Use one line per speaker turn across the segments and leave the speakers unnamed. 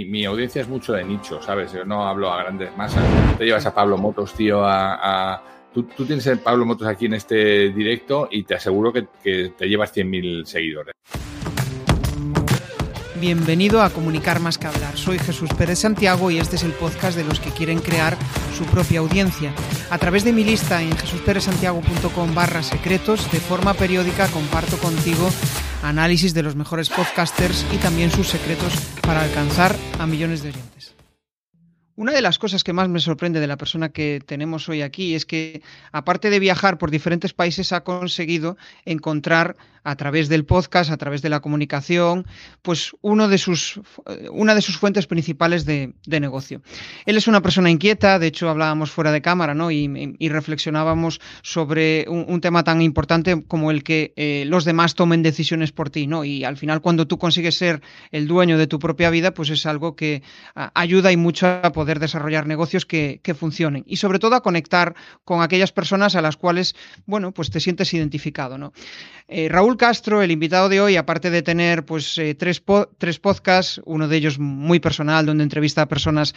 mi, audiencia es mucho de nicho, ¿sabes? Yo no hablo a grandes masas. Te llevas a Pablo Motos, tío, a... Tú, tienes a Pablo Motos aquí en este directo y te aseguro que, que te llevas 100.000 seguidores.
Bienvenido a Comunicar más que hablar. Soy Jesús Pérez Santiago y este es el podcast de los que quieren crear su propia audiencia. A través de mi lista en jesusperezsantiago.com barra secretos, de forma periódica comparto contigo análisis de los mejores podcasters y también sus secretos para alcanzar a millones de oyentes. Una de las cosas que más me sorprende de la persona que tenemos hoy aquí es que, aparte de viajar por diferentes países, ha conseguido encontrar a través del podcast, a través de la comunicación, pues uno de sus, una de sus fuentes principales de, negocio. Él es una persona inquieta, de hecho hablábamos fuera de cámara, ¿no? Y, reflexionábamos sobre un, tema tan importante como el que eh, los demás tomen decisiones por ti, ¿no? Y al final cuando tú consigues ser el dueño de tu propia vida, pues es algo que ayuda y mucho a poder desarrollar negocios que, que funcionen. Y sobre todo a conectar con aquellas personas a las cuales, bueno, pues te sientes identificado, ¿no? Eh, Raúl Castro, el invitado de hoy, aparte de tener pues eh, tres, tres podcasts, uno de ellos muy personal, donde entrevista a personas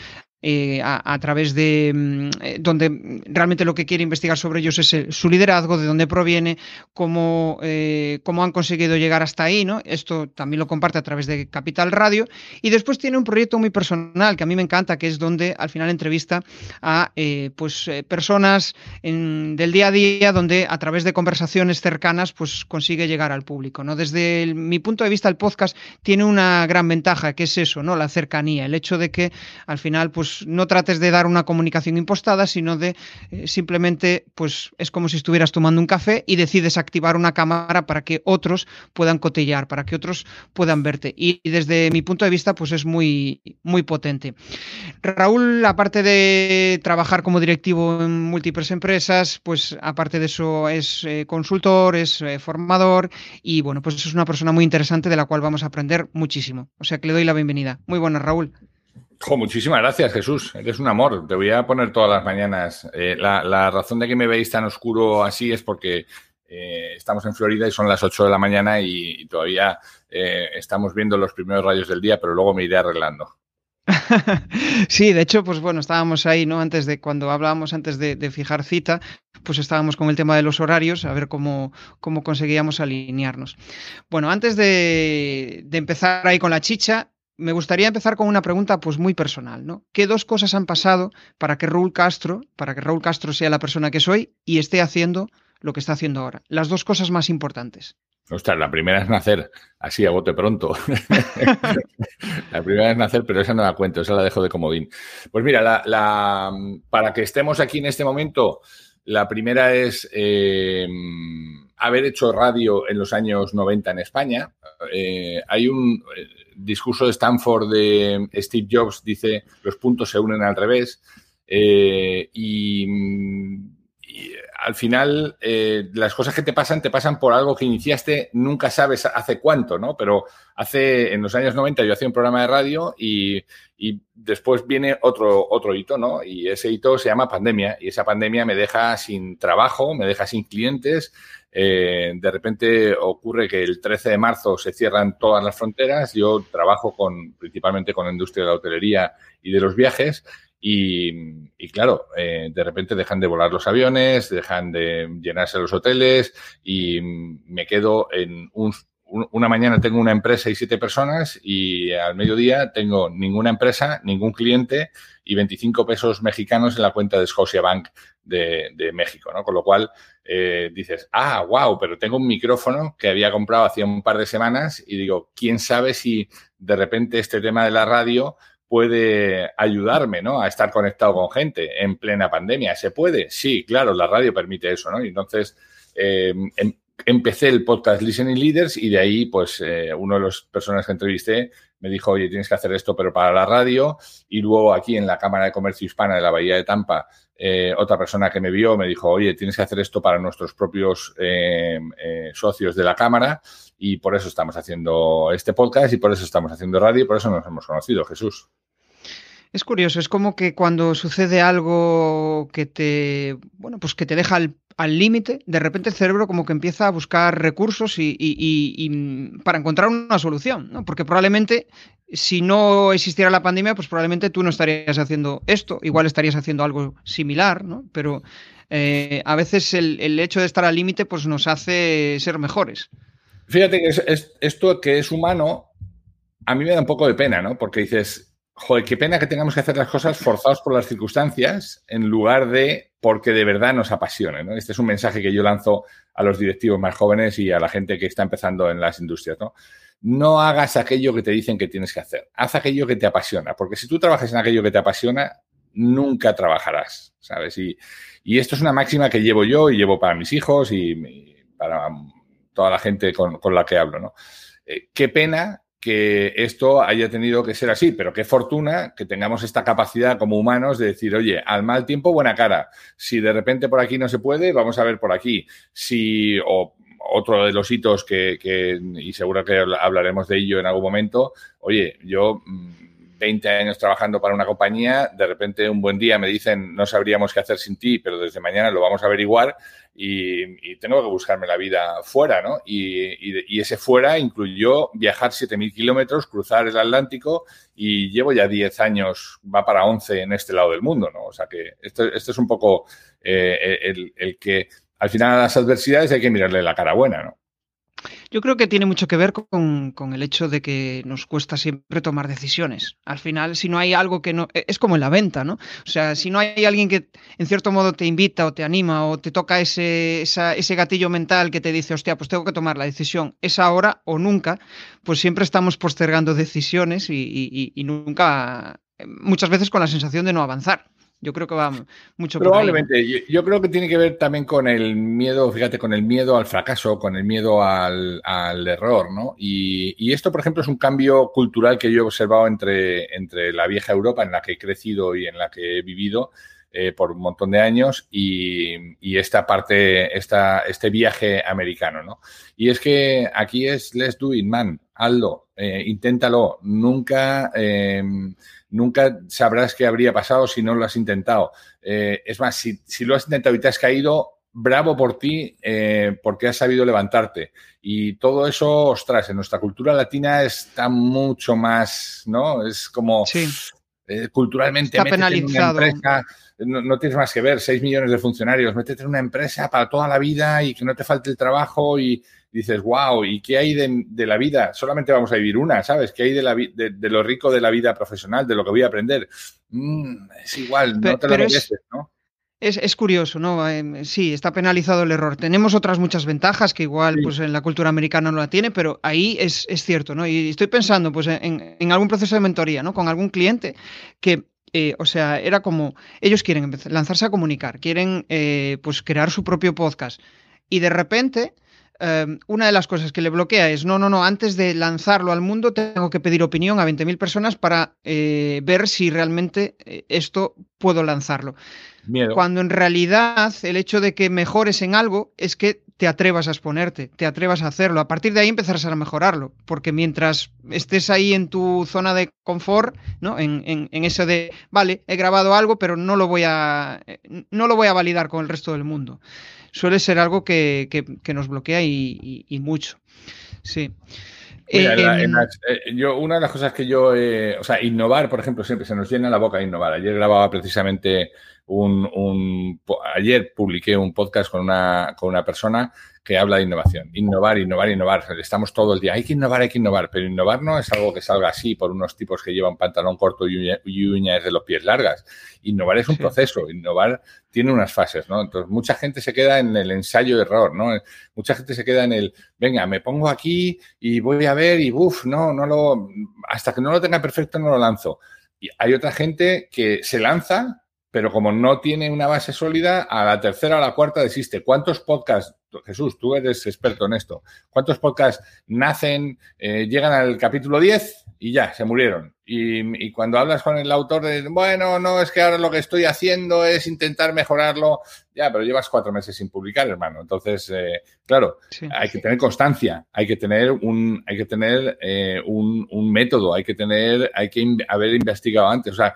eh, a, través de mm, eh, donde realmente lo que quiere investigar sobre ellos es su liderazgo, de dónde proviene, cómo, eh, cómo, han conseguido llegar hasta ahí, ¿no? Esto también lo comparte a través de Capital Radio. Y después tiene un proyecto muy personal que a mí me encanta, que es donde al final entrevista a pues personas del día a día, donde a través de conversaciones cercanas, pues consigue llegar al público. ¿no? Desde mi punto de vista, el podcast tiene una gran ventaja, que es eso, ¿no? La cercanía, el hecho de que al final, pues no trates de dar una comunicación impostada, sino de eh, simplemente, pues es como si estuvieras tomando un café y decides activar una cámara para que otros puedan cotillar, para que otros puedan verte. Y, desde mi punto de vista, pues es muy, muy potente. Raúl, aparte de trabajar como directivo en múltiples empresas, pues aparte de eso es eh, consultor, es eh, formador y bueno, pues es una persona muy interesante de la cual vamos a aprender muchísimo. O sea que le doy la bienvenida. Muy buenas, Raúl
muchísimas gracias, Jesús. Eres un amor. Te voy a poner todas las mañanas. Eh, la, razón de que me veis tan oscuro así es porque eh, estamos en Florida y son las 8 de la mañana y, todavía eh, estamos viendo los primeros rayos del día, pero luego me iré arreglando.
sí, de hecho, pues bueno, estábamos ahí, ¿no? Antes de cuando hablábamos antes de, fijar cita, pues estábamos con el tema de los horarios, a ver cómo, cómo conseguíamos alinearnos. Bueno, antes de, de empezar ahí con la chicha, me gustaría empezar con una pregunta pues muy personal, ¿no? ¿Qué dos cosas han pasado para que Raúl Castro, para que Raúl Castro sea la persona que soy y esté haciendo lo que está haciendo ahora? Las dos cosas más importantes.
Ostras, la primera es nacer, así a bote pronto. la primera es nacer, pero esa no la cuento, esa la dejo de comodín. Pues mira, la, para que estemos aquí en este momento, la primera es eh, haber hecho radio en los años 90 en España. Eh, hay un discurso de Stanford de Steve Jobs dice los puntos se unen al revés eh, y, al final eh, las cosas que te pasan te pasan por algo que iniciaste, nunca sabes hace cuánto, ¿no? Pero hace, en los años 90 yo hacía un programa de radio y, y después viene otro, otro hito, ¿no? Y ese hito se llama pandemia y esa pandemia me deja sin trabajo, me deja sin clientes, eh, de repente ocurre que el 13 de marzo se cierran todas las fronteras. Yo trabajo con, principalmente con la industria de la hotelería y de los viajes. Y, claro, eh, de repente dejan de volar los aviones, dejan de llenarse los hoteles y me quedo en un una mañana tengo una empresa y siete personas y al mediodía tengo ninguna empresa, ningún cliente y 25 pesos mexicanos en la cuenta de Scotiabank de, de México, ¿no? Con lo cual eh, dices, ah, wow, pero tengo un micrófono que había comprado hacía un par de semanas y digo, ¿quién sabe si de repente este tema de la radio puede ayudarme, ¿no? A estar conectado con gente en plena pandemia. ¿Se puede? Sí, claro, la radio permite eso, ¿no? Y entonces, eh, em, empecé el podcast Listening Leaders y de ahí, pues, eh, uno de las personas que entrevisté me dijo, oye, tienes que hacer esto, pero para la radio. Y luego aquí en la Cámara de Comercio Hispana de la Bahía de Tampa, eh, otra persona que me vio me dijo, oye, tienes que hacer esto para nuestros propios eh, socios de la Cámara. Y por eso estamos haciendo este podcast y por eso estamos haciendo radio y por eso nos hemos conocido, Jesús.
Es curioso, es como que cuando sucede algo que te, bueno, pues que te deja al límite, de repente el cerebro como que empieza a buscar recursos y, y, para encontrar una solución, ¿no? Porque probablemente si no existiera la pandemia, pues probablemente tú no estarías haciendo esto, igual estarías haciendo algo similar, ¿no? Pero eh, a veces el, hecho de estar al límite pues nos hace ser mejores.
Fíjate que es, esto que es humano, a mí me da un poco de pena, ¿no? Porque dices, joder, qué pena que tengamos que hacer las cosas forzados por las circunstancias en lugar de porque de verdad nos apasione. ¿no? Este es un mensaje que yo lanzo a los directivos más jóvenes y a la gente que está empezando en las industrias. ¿no? hagas aquello que te dicen que tienes que hacer. Haz aquello que te apasiona, porque si tú trabajas en aquello que te apasiona, nunca trabajarás, ¿sabes? Y, esto es una máxima que llevo yo y llevo para mis hijos y, para toda la gente con, la que hablo. Eh, qué pena que esto haya tenido que ser así, pero qué fortuna que tengamos esta capacidad como humanos de decir, oye, al mal tiempo, buena cara. Si de repente por aquí no se puede, vamos a ver por aquí. Si, o otro de los hitos que, que, y seguro que hablaremos de ello en algún momento, oye, yo mm, 20 años trabajando para una compañía, de repente un buen día me dicen no sabríamos qué hacer sin ti, pero desde mañana lo vamos a averiguar y, tengo que buscarme la vida fuera, ¿no? Y, ese fuera incluyó viajar 7.000 kilómetros, cruzar el Atlántico y llevo ya 10 años, va para 11 en este lado del mundo, ¿no? O sea que esto, esto es un poco eh, el, el que al final a las adversidades hay que mirarle la cara buena, ¿no?
Yo creo que tiene mucho que ver con, el hecho de que nos cuesta siempre tomar decisiones. Al final, si no hay algo que no... E, es como en la venta, ¿no? O sea, si no hay alguien que en cierto modo te invita o te anima o te toca ese, ese gatillo mental que te dice, hostia, pues tengo que tomar la decisión, es ahora o nunca, pues siempre estamos postergando decisiones y nunca, muchas veces con la sensación de no avanzar. Yo creo que va mucho
Probablemente. Yo, yo, creo que tiene que ver también con el miedo, fíjate, con el miedo al fracaso, con el miedo al, error, ¿no? Y, esto, por ejemplo, es un cambio cultural que yo he observado entre, entre la vieja Europa en la que he crecido y en la que he vivido eh, por un montón de años y, esta parte, esta, este viaje americano, ¿no? Y es que aquí es let's do it, man, hazlo, eh, inténtalo, nunca... Eh, nunca sabrás qué habría pasado si no lo has intentado. Eh, es más, si, lo has intentado y te has caído, bravo por ti eh, porque has sabido levantarte. Y todo eso, ostras, en nuestra cultura latina está mucho más, ¿no? Es como eh, culturalmente
está penalizado.
no, tienes más que ver, 6 millones de funcionarios, métete en una empresa para toda la vida y que no te falte el trabajo y, dices, wow, ¿y qué hay de, la vida? Solamente vamos a vivir una, ¿sabes? ¿Qué hay de, la, de, lo rico de la vida profesional, de lo que voy a aprender? Mm, es igual, no te lo mereces, ¿no?
Es, curioso, ¿no? Em, sí, está penalizado el error. Tenemos otras muchas ventajas que igual pues en la cultura americana no la tiene, pero ahí es, cierto, ¿no? Y estoy pensando pues en, algún proceso de mentoría, ¿no? Con algún cliente que eh, o sea, era como, ellos quieren lanzarse a comunicar, quieren eh, pues crear su propio podcast y de repente Em, una de las cosas que le bloquea es, no, no, no, antes de lanzarlo al mundo tengo que pedir opinión a 20.000 personas para eh, ver si realmente eh, esto puedo lanzarlo. Cuando en realidad el hecho de que mejores en algo es que te atrevas a exponerte, te atrevas a hacerlo. A partir de ahí empezarás a mejorarlo, porque mientras estés ahí en tu zona de confort, ¿no? En, en, eso de, vale, he grabado algo, pero no lo voy a, eh, no lo voy a validar con el resto del mundo suele ser algo que, nos bloquea y, mucho. Sí.
Eh, eh, yo, una de las cosas que yo, o sea, innovar, por ejemplo, siempre se nos llena la boca innovar. Ayer grababa precisamente un, un, ayer publiqué un podcast con una, con una persona que habla de innovación. Innovar, innovar, innovar. Estamos todo el día, hay que innovar, hay que innovar, pero innovar no es algo que salga así por unos tipos que llevan pantalón corto y, uñas de los pies largas. Innovar es un proceso, innovar tiene unas fases, ¿no? Entonces, mucha gente se queda en el ensayo-error, ¿no? Mucha gente se queda en el, venga, me pongo aquí y voy a ver y, uff, no, no lo, hasta que no lo tenga perfecto no lo lanzo. Y hay otra gente que se lanza pero como no tiene una base sólida, a la tercera o la cuarta desiste. ¿Cuántos podcasts, Jesús, tú eres experto en esto, cuántos podcasts nacen, eh, llegan al capítulo 10 y ya, se murieron? Y, cuando hablas con el autor de, bueno, no, es que ahora lo que estoy haciendo es intentar mejorarlo, ya, pero llevas cuatro meses sin publicar, hermano. Entonces, eh, claro, hay que tener constancia, hay que tener un, hay que tener eh, un, un método, hay que tener, hay que haber investigado antes. O sea,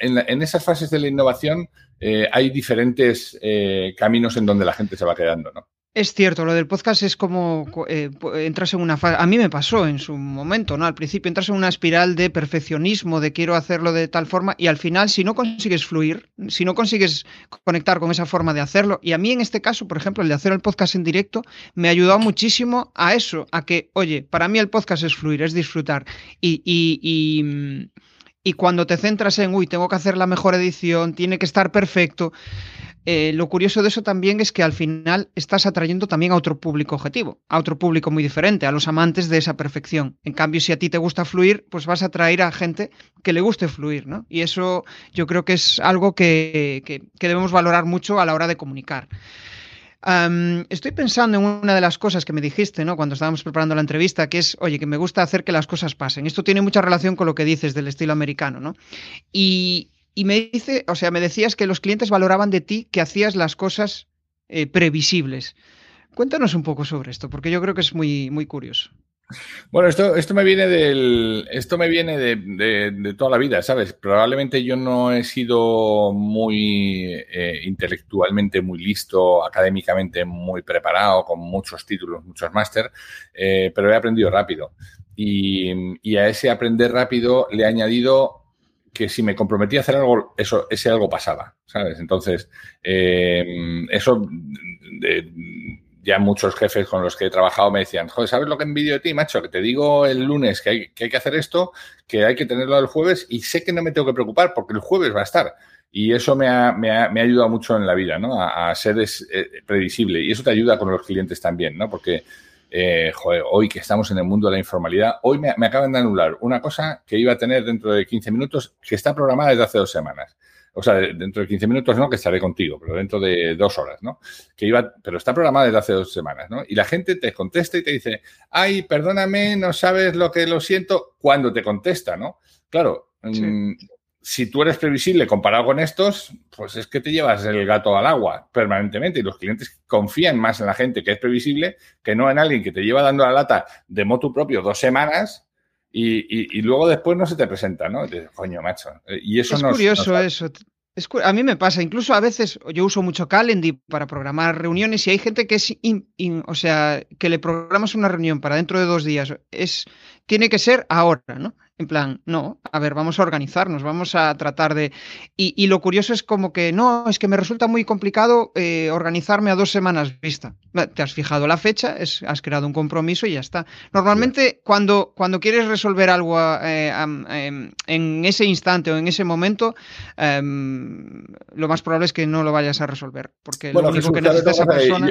en, esas fases de la innovación eh, hay diferentes eh, caminos en donde la gente se va quedando, ¿no?
Es cierto, lo del podcast es como eh, entras en una fase. A mí me pasó en su momento, ¿no? Al principio entras en una espiral de perfeccionismo, de quiero hacerlo de tal forma, y al final, si no consigues fluir, si no consigues conectar con esa forma de hacerlo, y a mí en este caso, por ejemplo, el de hacer el podcast en directo, me ayudó muchísimo a eso, a que, oye, para mí el podcast es fluir, es disfrutar. y, y, y y cuando te centras en, uy, tengo que hacer la mejor edición, tiene que estar perfecto, eh, lo curioso de eso también es que al final estás atrayendo también a otro público objetivo, a otro público muy diferente, a los amantes de esa perfección. En cambio, si a ti te gusta fluir, pues vas a atraer a gente que le guste fluir, ¿no? Y eso yo creo que es algo que, que debemos valorar mucho a la hora de comunicar estoy pensando en una de las cosas que me dijiste, ¿no? Cuando estábamos preparando la entrevista, que es, oye, que me gusta hacer que las cosas pasen. Esto tiene mucha relación con lo que dices del estilo americano, ¿no? Y, me dice, o sea, me decías que los clientes valoraban de ti que hacías las cosas eh, previsibles. Cuéntanos un poco sobre esto, porque yo creo que es muy, muy curioso.
Bueno, esto, esto me viene del. Esto me viene de, toda la vida, ¿sabes? Probablemente yo no he sido muy eh, intelectualmente muy listo, académicamente muy preparado, con muchos títulos, muchos máster, eh, pero he aprendido rápido. Y, a ese aprender rápido le he añadido que si me comprometía a hacer algo, eso, ese algo pasaba, ¿sabes? Entonces, eh, eso de, ya muchos jefes con los que he trabajado me decían, joder, ¿sabes lo que envidio de ti, macho? Que te digo el lunes que hay, que hacer esto, que hay que tenerlo el jueves y sé que no me tengo que preocupar porque el jueves va a estar. Y eso me ha, ayudado mucho en la vida, ¿no? A, ser eh, previsible. Y eso te ayuda con los clientes también, ¿no? Porque, eh, hoy que estamos en el mundo de la informalidad, hoy me acaban de anular una cosa que iba a tener dentro de 15 minutos que está programada desde hace dos semanas o sea, dentro de 15 minutos no, que estaré contigo, pero dentro de dos horas, ¿no? Que iba, pero está programada desde hace dos semanas, ¿no? Y la gente te contesta y te dice, ay, perdóname, no sabes lo que lo siento, cuando te contesta, ¿no? Claro, mm, si tú eres previsible comparado con estos, pues es que te llevas el gato al agua permanentemente y los clientes confían más en la gente que es previsible que no en alguien que te lleva dando la lata de moto propio dos semanas y, luego después no se te presenta, ¿no? coño, macho. Eh, y eso
es curioso eso. a mí me pasa, incluso a veces yo uso mucho Calendly para programar reuniones y hay gente que es, o sea, que le programas una reunión para dentro de dos días, es, tiene que ser ahora, ¿no? En plan, no, a ver, vamos a organizarnos, vamos a tratar de... Y, lo curioso es como que, no, es que me resulta muy complicado eh, organizarme a dos semanas vista. Te has fijado la fecha, es, has creado un compromiso y ya está. Normalmente, cuando, cuando quieres resolver algo eh, em, en ese instante o en ese momento, em, lo más probable es que no lo vayas a resolver, porque lo único que necesita esa persona...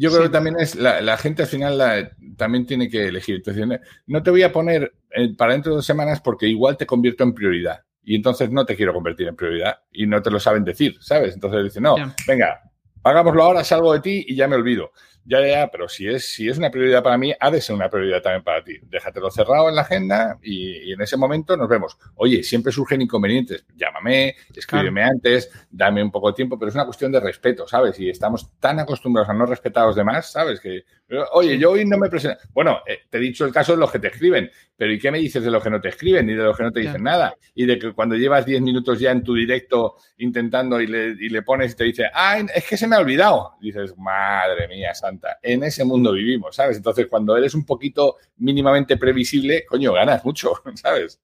Yo creo que también es la, gente al final también tiene que elegir. Entonces, no te voy a poner eh, para dentro de dos semanas porque igual te convierto en prioridad. Y entonces no te quiero convertir en prioridad y no te lo saben decir, ¿sabes? Entonces dicen, no, venga, hagámoslo ahora, salgo de ti y ya me olvido. Ya, ya, pero si es, si es una prioridad para mí, ha de ser una prioridad también para ti. Déjatelo cerrado en la agenda y, en ese momento nos vemos. Oye, siempre surgen inconvenientes. Llámame, escríbeme antes, dame un poco de tiempo, pero es una cuestión de respeto, ¿sabes? Y estamos tan acostumbrados a no respetar a los demás, ¿sabes? Que, oye, yo hoy no me presento. Bueno, eh, te he dicho el caso de los que te escriben, pero ¿y qué me dices de los que no te escriben ni de los que no te dicen nada? Y de que cuando llevas 10 minutos ya en tu directo intentando y le, y le pones y te dice, ah, es que se me ha olvidado. dices, madre mía, santa, en ese mundo vivimos, ¿sabes? Entonces, cuando eres un poquito mínimamente previsible, coño, ganas mucho, ¿sabes?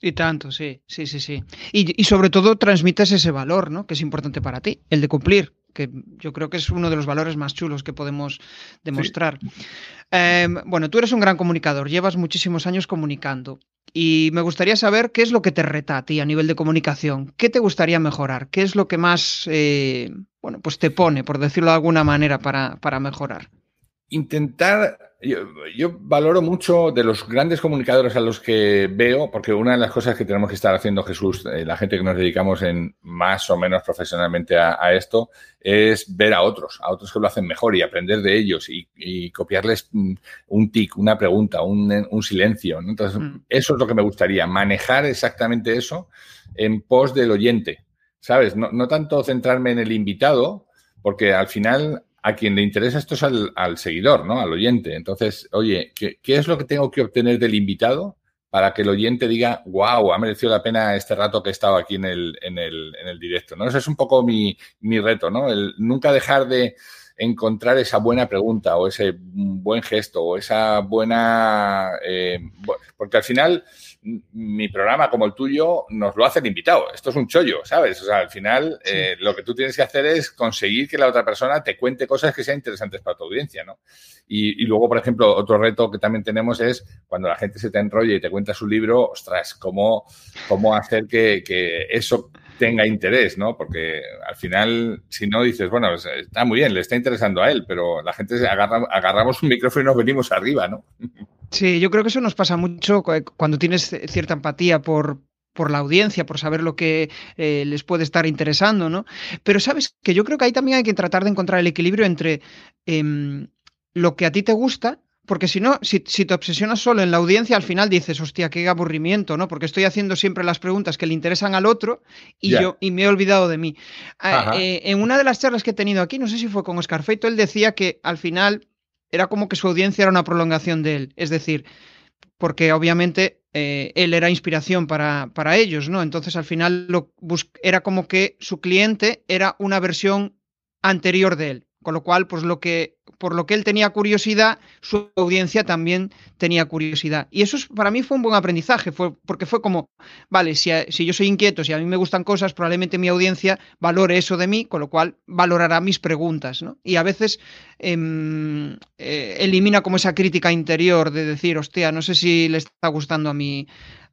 Y tanto, sí, sí, sí, sí. Y, y sobre todo transmites ese valor, ¿no? Que es importante para ti, el de cumplir que yo creo que es uno de los valores más chulos que podemos demostrar. Em, bueno, tú eres un gran comunicador, llevas muchísimos años comunicando y me gustaría saber qué es lo que te reta a ti a nivel de comunicación, qué te gustaría mejorar, qué es lo que más, eh, bueno, pues te pone, por decirlo de alguna manera, para, para mejorar.
Intentar yo, valoro mucho de los grandes comunicadores a los que veo, porque una de las cosas que tenemos que estar haciendo, Jesús, eh, la gente que nos dedicamos en más o menos profesionalmente a, esto, es ver a otros, a otros que lo hacen mejor y aprender de ellos y, copiarles mm, un tic, una pregunta, un, silencio. Entonces, mm. eso es lo que me gustaría, manejar exactamente eso en pos del oyente, ¿sabes? No, no tanto centrarme en el invitado, porque al final a quien le interesa esto es al, seguidor, ¿no? Al oyente. Entonces, oye, ¿qué, es lo que tengo que obtener del invitado para que el oyente diga, wow, ha merecido la pena este rato que he estado aquí en el, en el, en el directo, ¿no? Ese es un poco mi, mi reto, ¿no? El nunca dejar de encontrar esa buena pregunta o ese buen gesto o esa buena... Eh, porque al final mi programa como el tuyo nos lo hace el invitado. Esto es un chollo, ¿sabes? O sea, al final eh, lo que tú tienes que hacer es conseguir que la otra persona te cuente cosas que sean interesantes para tu audiencia, ¿no? Y, luego, por ejemplo, otro reto que también tenemos es cuando la gente se te enrolla y te cuenta su libro, ostras, cómo, cómo hacer que, que eso tenga interés, ¿no? Porque al final, si no dices, bueno, está muy bien, le está interesando a él, pero la gente se agarra, agarramos un micrófono y nos venimos arriba, ¿no?
Sí, yo creo que eso nos pasa mucho cuando tienes cierta empatía por, por la audiencia, por saber lo que eh, les puede estar interesando, ¿no? Pero sabes que yo creo que ahí también hay que tratar de encontrar el equilibrio entre em, lo que a ti te gusta porque si no, si, te obsesionas solo en la audiencia, al final dices, hostia, qué aburrimiento, ¿no? Porque estoy haciendo siempre las preguntas que le interesan al otro y yo y me he olvidado de mí. Ah, eh, en una de las charlas que he tenido aquí, no sé si fue con Oscar Feito, él decía que al final era como que su audiencia era una prolongación de él. Es decir, porque obviamente eh, él era inspiración para, para, ellos, ¿no? Entonces al final lo era como que su cliente era una versión anterior de él. Con lo cual, pues lo que, por lo que él tenía curiosidad, su audiencia también tenía curiosidad. Y eso para mí fue un buen aprendizaje, fue, porque fue como, vale, si, si, yo soy inquieto, si a mí me gustan cosas, probablemente mi audiencia valore eso de mí, con lo cual valorará mis preguntas, ¿no? Y a veces em, eh, elimina como esa crítica interior de decir, hostia, no sé si le está gustando a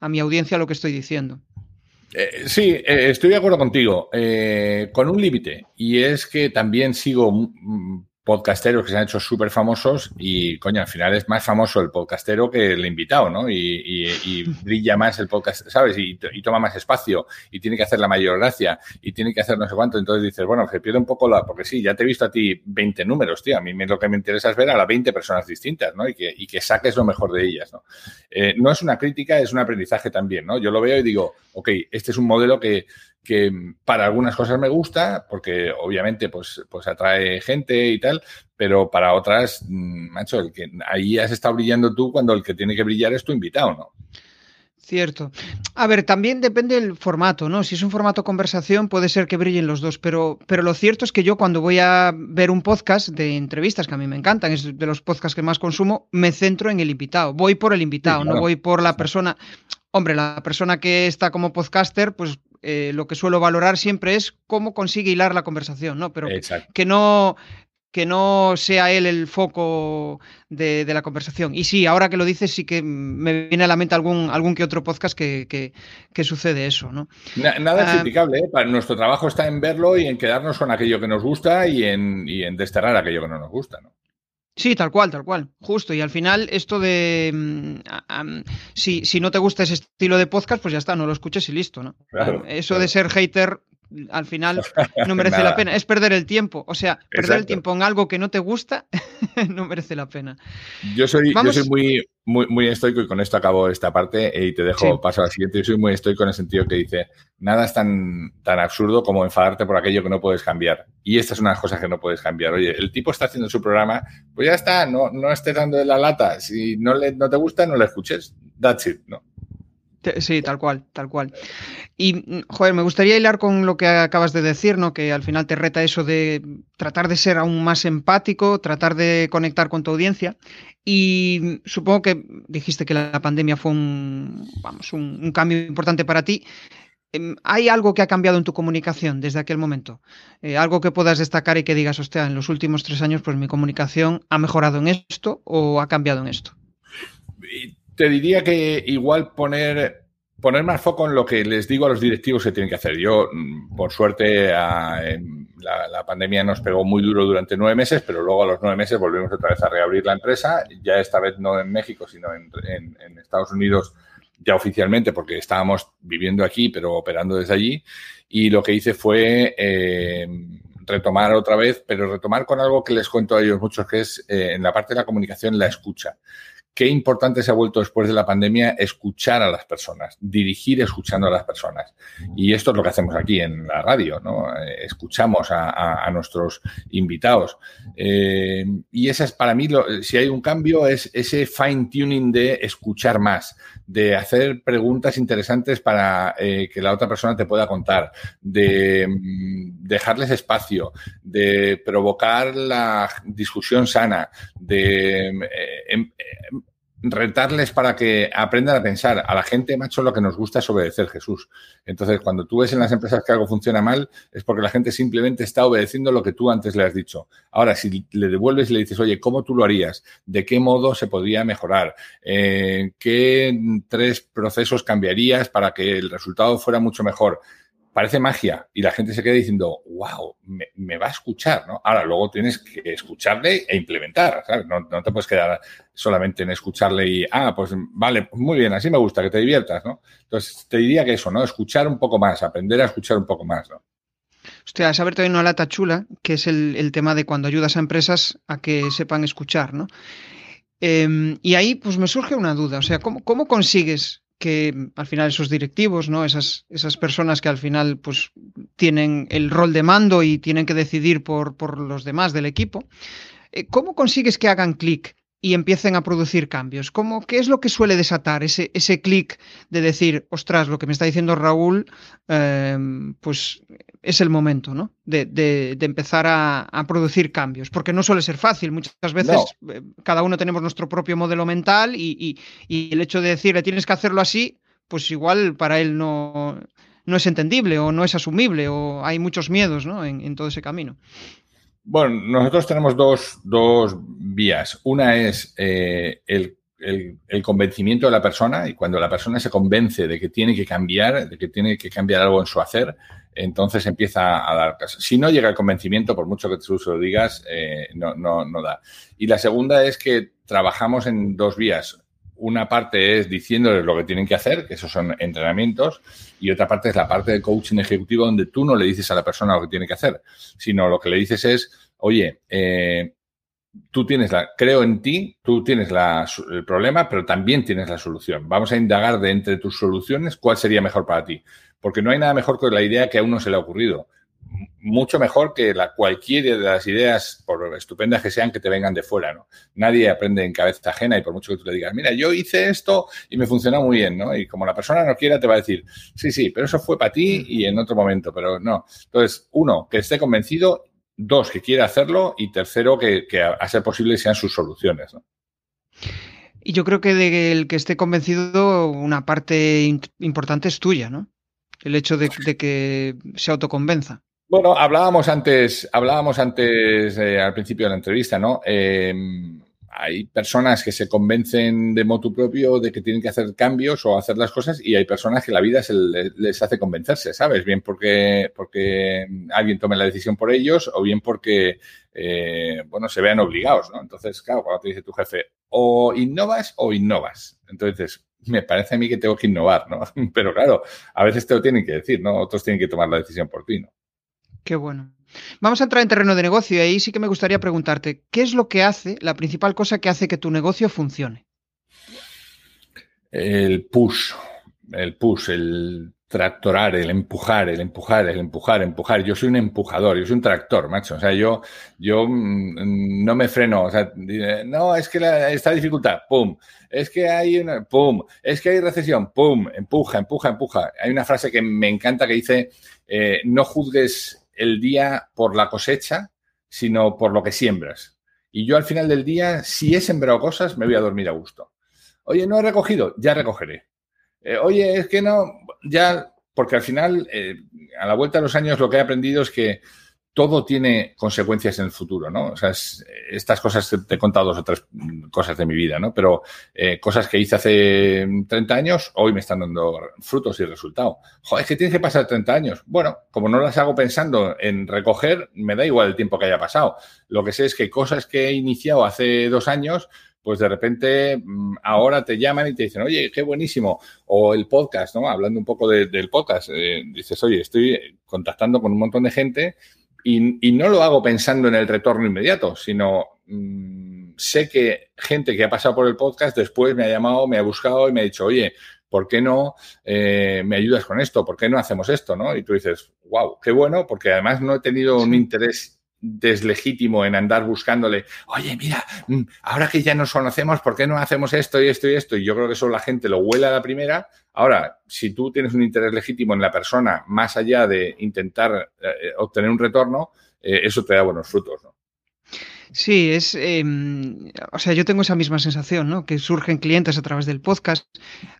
a mi audiencia lo que estoy diciendo.
Eh, sí, eh, estoy de acuerdo contigo, eh, con un límite, y es que también sigo podcasteros que se han hecho súper famosos y, coño, al final es más famoso el podcastero que el invitado, ¿no? Y, brilla más el podcast, ¿sabes? Y, toma más espacio y tiene que hacer la mayor gracia y tiene que hacer no sé cuánto. Entonces dices, bueno, se pierde un poco la... Porque sí, ya te he visto a ti 20 números, tío. A mí lo que me interesa es ver a las 20 personas distintas, ¿no? Y que, que saques lo mejor de ellas, ¿no? Eh, no es una crítica, es un aprendizaje también, ¿no? Yo lo veo y digo, ok, este es un modelo que que para algunas cosas me gusta, porque obviamente pues, pues atrae gente y tal, pero para otras, mm, macho, el que ahí has estado brillando tú cuando el que tiene que brillar es tu invitado, ¿no?
Cierto. A ver, también depende del formato, ¿no? Si es un formato conversación, puede ser que brillen los dos, pero, pero lo cierto es que yo cuando voy a ver un podcast de entrevistas, que a mí me encantan, es de los podcasts que más consumo, me centro en el invitado. Voy por el invitado, no voy por la persona. Hombre, la persona que está como podcaster, pues eh, lo que suelo valorar siempre es cómo consigue hilar la conversación, ¿no? Pero que no que no sea él el foco de, la conversación. Y sí, ahora que lo dices, sí que me viene a la mente algún, algún que otro podcast que, sucede eso, ¿no?
Nada ah, criticable, ¿eh? nuestro trabajo está en verlo y en quedarnos con aquello que nos gusta y en, y en desterrar aquello que no nos gusta, ¿no?
Sí, tal cual, tal cual, justo. Y al final esto de... Mm, si, si, no te gusta ese estilo de podcast, pues ya está, no lo escuches y listo, ¿no? Eso de ser hater al final no merece la pena. Es perder el tiempo. O sea, perder el tiempo en algo que no te gusta no merece la pena.
Yo soy, yo soy muy, muy, muy estoico y con esto acabo esta parte y te dejo paso a la siguiente. Yo soy muy estoico en el sentido que dice, nada es tan, tan absurdo como enfadarte por aquello que no puedes cambiar. Y esta es una de las cosas que no puedes cambiar. Oye, el tipo está haciendo su programa, pues ya está, no, no estés dando de la lata. Si no, le, no te gusta, no le escuches. That's it, ¿no?
Sí, tal cual, tal cual. Y, mm, joder, me gustaría hilar con lo que acabas de decir, ¿no? Que al final te reta eso de tratar de ser aún más empático, tratar de conectar con tu audiencia. Y supongo que dijiste que la pandemia fue un, vamos, un, cambio importante para ti. Em, ¿Hay algo que ha cambiado en tu comunicación desde aquel momento? Eh, ¿Algo que puedas destacar y que digas, hostia, en los últimos tres años, pues mi comunicación ha mejorado en esto o ha cambiado en esto?
Te diría que igual poner, poner más foco en lo que les digo a los directivos que tienen que hacer. Yo, mm, por suerte, la, pandemia nos pegó muy duro durante nueve meses, pero luego a los nueve meses volvimos otra vez a reabrir la empresa, ya esta vez no en México, sino en, Estados Unidos ya oficialmente, porque estábamos viviendo aquí, pero operando desde allí. Y lo que hice fue eh, retomar otra vez, pero retomar con algo que les cuento a ellos muchos, que es eh, en la parte de la comunicación la escucha qué importante se ha vuelto después de la pandemia escuchar a las personas, dirigir escuchando a las personas. Y esto es lo que hacemos aquí en la radio, ¿no? Eh, escuchamos a, nuestros invitados. Eh, y esa es para mí, si hay un cambio, es ese fine tuning de escuchar más, de hacer preguntas interesantes para eh, que la otra persona te pueda contar, de mm, dejarles espacio, de provocar la discusión sana, de em, retarles para que aprendan a pensar. A la gente, macho, lo que nos gusta es obedecer, Jesús. Entonces, cuando tú ves en las empresas que algo funciona mal, es porque la gente simplemente está obedeciendo lo que tú antes le has dicho. Ahora, si le devuelves y le dices, oye, ¿cómo tú lo harías? ¿De qué modo se podría mejorar? Eh, ¿Qué tres procesos cambiarías para que el resultado fuera mucho mejor? Parece magia y la gente se queda diciendo, wow, me, va a escuchar, ¿no? Ahora, luego tienes que escucharle e implementar, ¿sabes? No, te puedes quedar solamente en escucharle y, ah, pues vale, muy bien, así me gusta, que te diviertas, ¿no? Entonces, te diría que eso, ¿no? Escuchar un poco más, aprender a escuchar un poco más, ¿no?
Hostia, saber también una lata chula, que es el, tema de cuando ayudas a empresas a que sepan escuchar, ¿no? Em, y ahí, pues me surge una duda, o sea, ¿cómo, cómo consigues que al final esos directivos, ¿no? Esas, esas personas que al final pues tienen el rol de mando y tienen que decidir por, por los demás del equipo, eh, ¿cómo consigues que hagan clic y empiecen a producir cambios? ¿Cómo, ¿Qué es lo que suele desatar ese, ese clic de decir, ostras, lo que me está diciendo Raúl, em, pues es el momento, ¿no? De, de, empezar a, a, producir cambios, porque no suele ser fácil. Muchas veces eh, cada uno tenemos nuestro propio modelo mental y, y, y, el hecho de decirle tienes que hacerlo así, pues igual para él no, no es entendible o no es asumible o hay muchos miedos ¿no? en, en todo ese camino.
Bueno, nosotros tenemos dos, dos vías. Una es eh, el, el, convencimiento de la persona y cuando la persona se convence de que tiene que cambiar, de que tiene que cambiar algo en su hacer, entonces empieza a dar caso. Si no llega el convencimiento, por mucho que tú se lo digas, eh, no, no, no da. Y la segunda es que trabajamos en dos vías. Una parte es diciéndoles lo que tienen que hacer, que esos son entrenamientos, y otra parte es la parte de coaching ejecutivo donde tú no le dices a la persona lo que tiene que hacer, sino lo que le dices es, oye, eh, tú tienes la, creo en ti, tú tienes el problema, pero también tienes la solución. Vamos a indagar de entre tus soluciones cuál sería mejor para ti, porque no hay nada mejor que la idea que a uno se le ha ocurrido mucho mejor que la, cualquiera de las ideas, por estupendas que sean, que te vengan de fuera, ¿no? Nadie aprende en cabeza ajena y por mucho que tú le digas, mira, yo hice esto y me funcionó muy bien, ¿no? Y como la persona no quiera, te va a decir, sí, sí, pero eso fue para ti y en otro momento, pero no. Entonces, uno, que esté convencido, dos, que quiera hacerlo y tercero, que, a ser posible sean sus soluciones, ¿no?
Y yo creo que de el que esté convencido, una parte importante es tuya, ¿no? El hecho de que se autoconvenza.
Bueno, hablábamos antes, hablábamos antes eh, al principio de la entrevista, ¿no? Em, hay personas que se convencen de motu propio de que tienen que hacer cambios o hacer las cosas y hay personas que la vida se les, hace convencerse, ¿sabes? Bien porque, porque alguien tome la decisión por ellos o bien porque, eh, bueno, se vean obligados, ¿no? Entonces, claro, cuando te dice tu jefe, o innovas o innovas. Entonces, me parece a mí que tengo que innovar, ¿no? Pero claro, a veces te lo tienen que decir, ¿no? Otros tienen que tomar la decisión por ti, ¿no?
Qué bueno. Vamos a entrar en terreno de negocio y ahí sí que me gustaría preguntarte, ¿qué es lo que hace, la principal cosa que hace que tu negocio funcione?
El push, el push, el tractorar, el empujar, el empujar, el empujar, empujar. Yo soy un empujador, yo soy un tractor, macho. O sea, yo, yo mm, no me freno. O sea, no, es que la, esta dificultad, pum. Es que hay una, pum. Es que hay recesión, pum. Empuja, empuja, empuja. Hay una frase que me encanta que dice, eh, no juzgues el día por la cosecha, sino por lo que siembras. Y yo al final del día, si he sembrado cosas, me voy a dormir a gusto. Oye, no he recogido, ya recogeré. Eh, oye, es que no, ya, porque al final, eh, a la vuelta de los años, lo que he aprendido es que todo tiene consecuencias en el futuro, ¿no? O sea, estas cosas te, he contado dos o tres cosas de mi vida, ¿no? Pero eh, cosas que hice hace 30 años, hoy me están dando frutos y resultados. Joder, es que tienes que pasar 30 años. Bueno, como no las hago pensando en recoger, me da igual el tiempo que haya pasado. Lo que sé es que cosas que he iniciado hace dos años, pues de repente mm, ahora te llaman y te dicen, oye, qué buenísimo. O el podcast, ¿no? Hablando un poco del podcast, eh, dices, oye, estoy contactando con un montón de gente y, no lo hago pensando en el retorno inmediato, sino mm, sé que gente que ha pasado por el podcast después me ha llamado, me ha buscado y me ha dicho, oye, ¿por qué no eh, me ayudas con esto? ¿Por qué no hacemos esto? ¿no? Y tú dices, wow, qué bueno, porque además no he tenido un interés deslegítimo en andar buscándole, oye, mira, mm, ahora que ya nos conocemos, ¿por qué no hacemos esto y esto y esto? Y yo creo que eso la gente lo huele a la primera. Ahora, si tú tienes un interés legítimo en la persona, más allá de intentar eh, obtener un retorno, eh, eso te da buenos frutos, ¿no?
Sí, es, em, o sea, yo tengo esa misma sensación, ¿no? Que surgen clientes a través del podcast.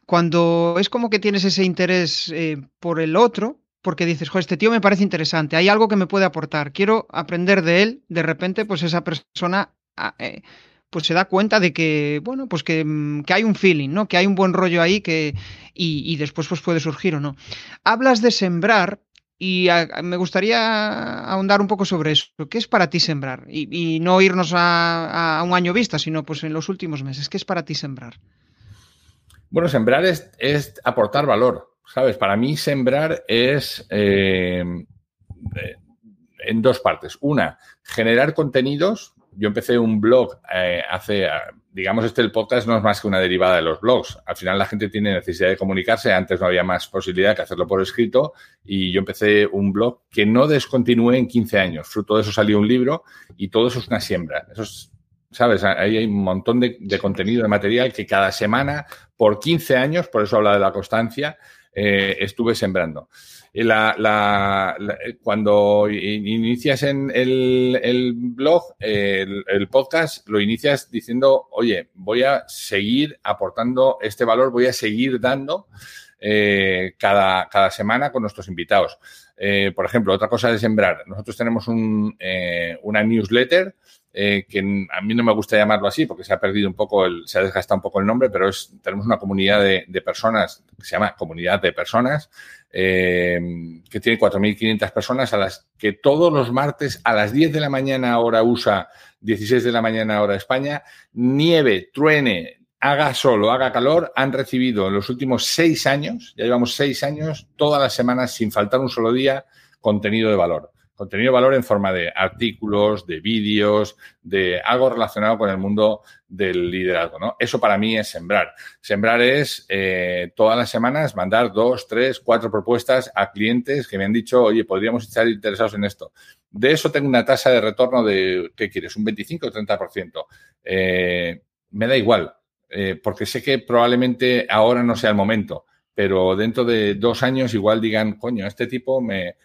Cuando es como que tienes ese interés eh, por el otro, porque dices, joder, este tío me parece interesante, hay algo que me puede aportar, quiero aprender de él, de repente, pues esa persona ah, eh, pues se da cuenta de que, bueno, pues que, mm, que, hay un feeling, ¿no? Que hay un buen rollo ahí que, y, y después pues puede surgir o no. Hablas de sembrar y me gustaría ahondar un poco sobre eso. ¿Qué es para ti sembrar? Y, no irnos a, un año vista, sino pues en los últimos meses. ¿Qué es para ti sembrar?
Bueno, sembrar es, aportar valor. ¿Sabes? Para mí sembrar es eh, eh, en dos partes. Una, generar contenidos. Yo empecé un blog eh, hace digamos, este el podcast no es más que una derivada de los blogs. Al final la gente tiene necesidad de comunicarse. Antes no había más posibilidad que hacerlo por escrito y yo empecé un blog que no descontinué en 15 años. Fruto de eso salió un libro y todo eso es una siembra. Eso es, ¿sabes? Ahí hay un montón de, de contenido, de material que cada semana, por 15 años, por eso habla de la constancia, eh, estuve sembrando. La, cuando inicias en el, blog, el, podcast, lo inicias diciendo, oye, voy a seguir aportando este valor, voy a seguir dando eh, cada, cada, semana con nuestros invitados. Eh, por ejemplo, otra cosa de sembrar. Nosotros tenemos un, una newsletter eh, que a mí no me gusta llamarlo así porque se ha perdido un poco, el, se ha desgastado un poco el nombre, pero es, tenemos una comunidad de, personas que se llama Comunidad de Personas, eh, que tiene 4.500 personas a las que todos los martes a las 10 de la mañana hora USA, 16 de la mañana hora España, nieve, truene, haga solo, haga calor, han recibido en los últimos seis años, ya llevamos seis años, todas las semanas sin faltar un solo día, contenido de valor contenido de valor en forma de artículos, de vídeos, de algo relacionado con el mundo del liderazgo. ¿no? Eso para mí es sembrar. Sembrar es eh, todas las semanas mandar dos, tres, cuatro propuestas a clientes que me han dicho, oye, podríamos estar interesados en esto. De eso tengo una tasa de retorno de, ¿qué quieres? ¿Un 25 o 30%? Eh, me da igual, eh, porque sé que probablemente ahora no sea el momento pero dentro de dos años igual digan, coño, este tipo me...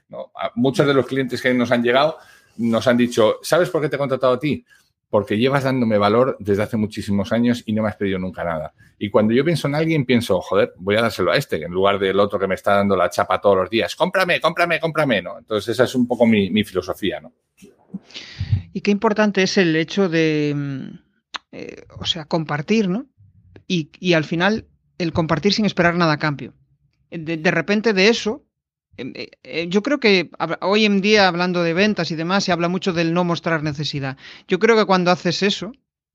Muchos de los clientes que nos han llegado nos han dicho, ¿sabes por qué te he contratado a ti? Porque llevas dándome valor desde hace muchísimos años y no me has pedido nunca nada. Y cuando yo pienso en alguien, pienso, joder, voy a dárselo a este, en lugar del otro que me está dando la chapa todos los días. Cómprame, cómprame, cómprame, ¿no? Entonces esa es un poco mi, filosofía, ¿no?
Y qué importante es el hecho de, mm, eh, o sea, compartir, ¿no? Y, y al final el compartir sin esperar nada a cambio. De, repente de eso, em, eh, eh, yo creo que hoy en día, hablando de ventas y demás, se habla mucho del no mostrar necesidad. Yo creo que cuando haces eso,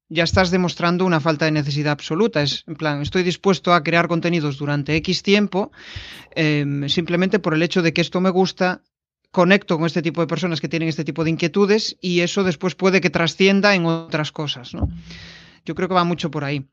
ya estás demostrando una falta de necesidad absoluta. Es en plan, estoy dispuesto a crear contenidos durante X tiempo, em, simplemente por el hecho de que esto me gusta, conecto con este tipo de personas que tienen este tipo de inquietudes y eso después puede que trascienda en otras cosas. ¿no? Yo creo que va mucho por ahí.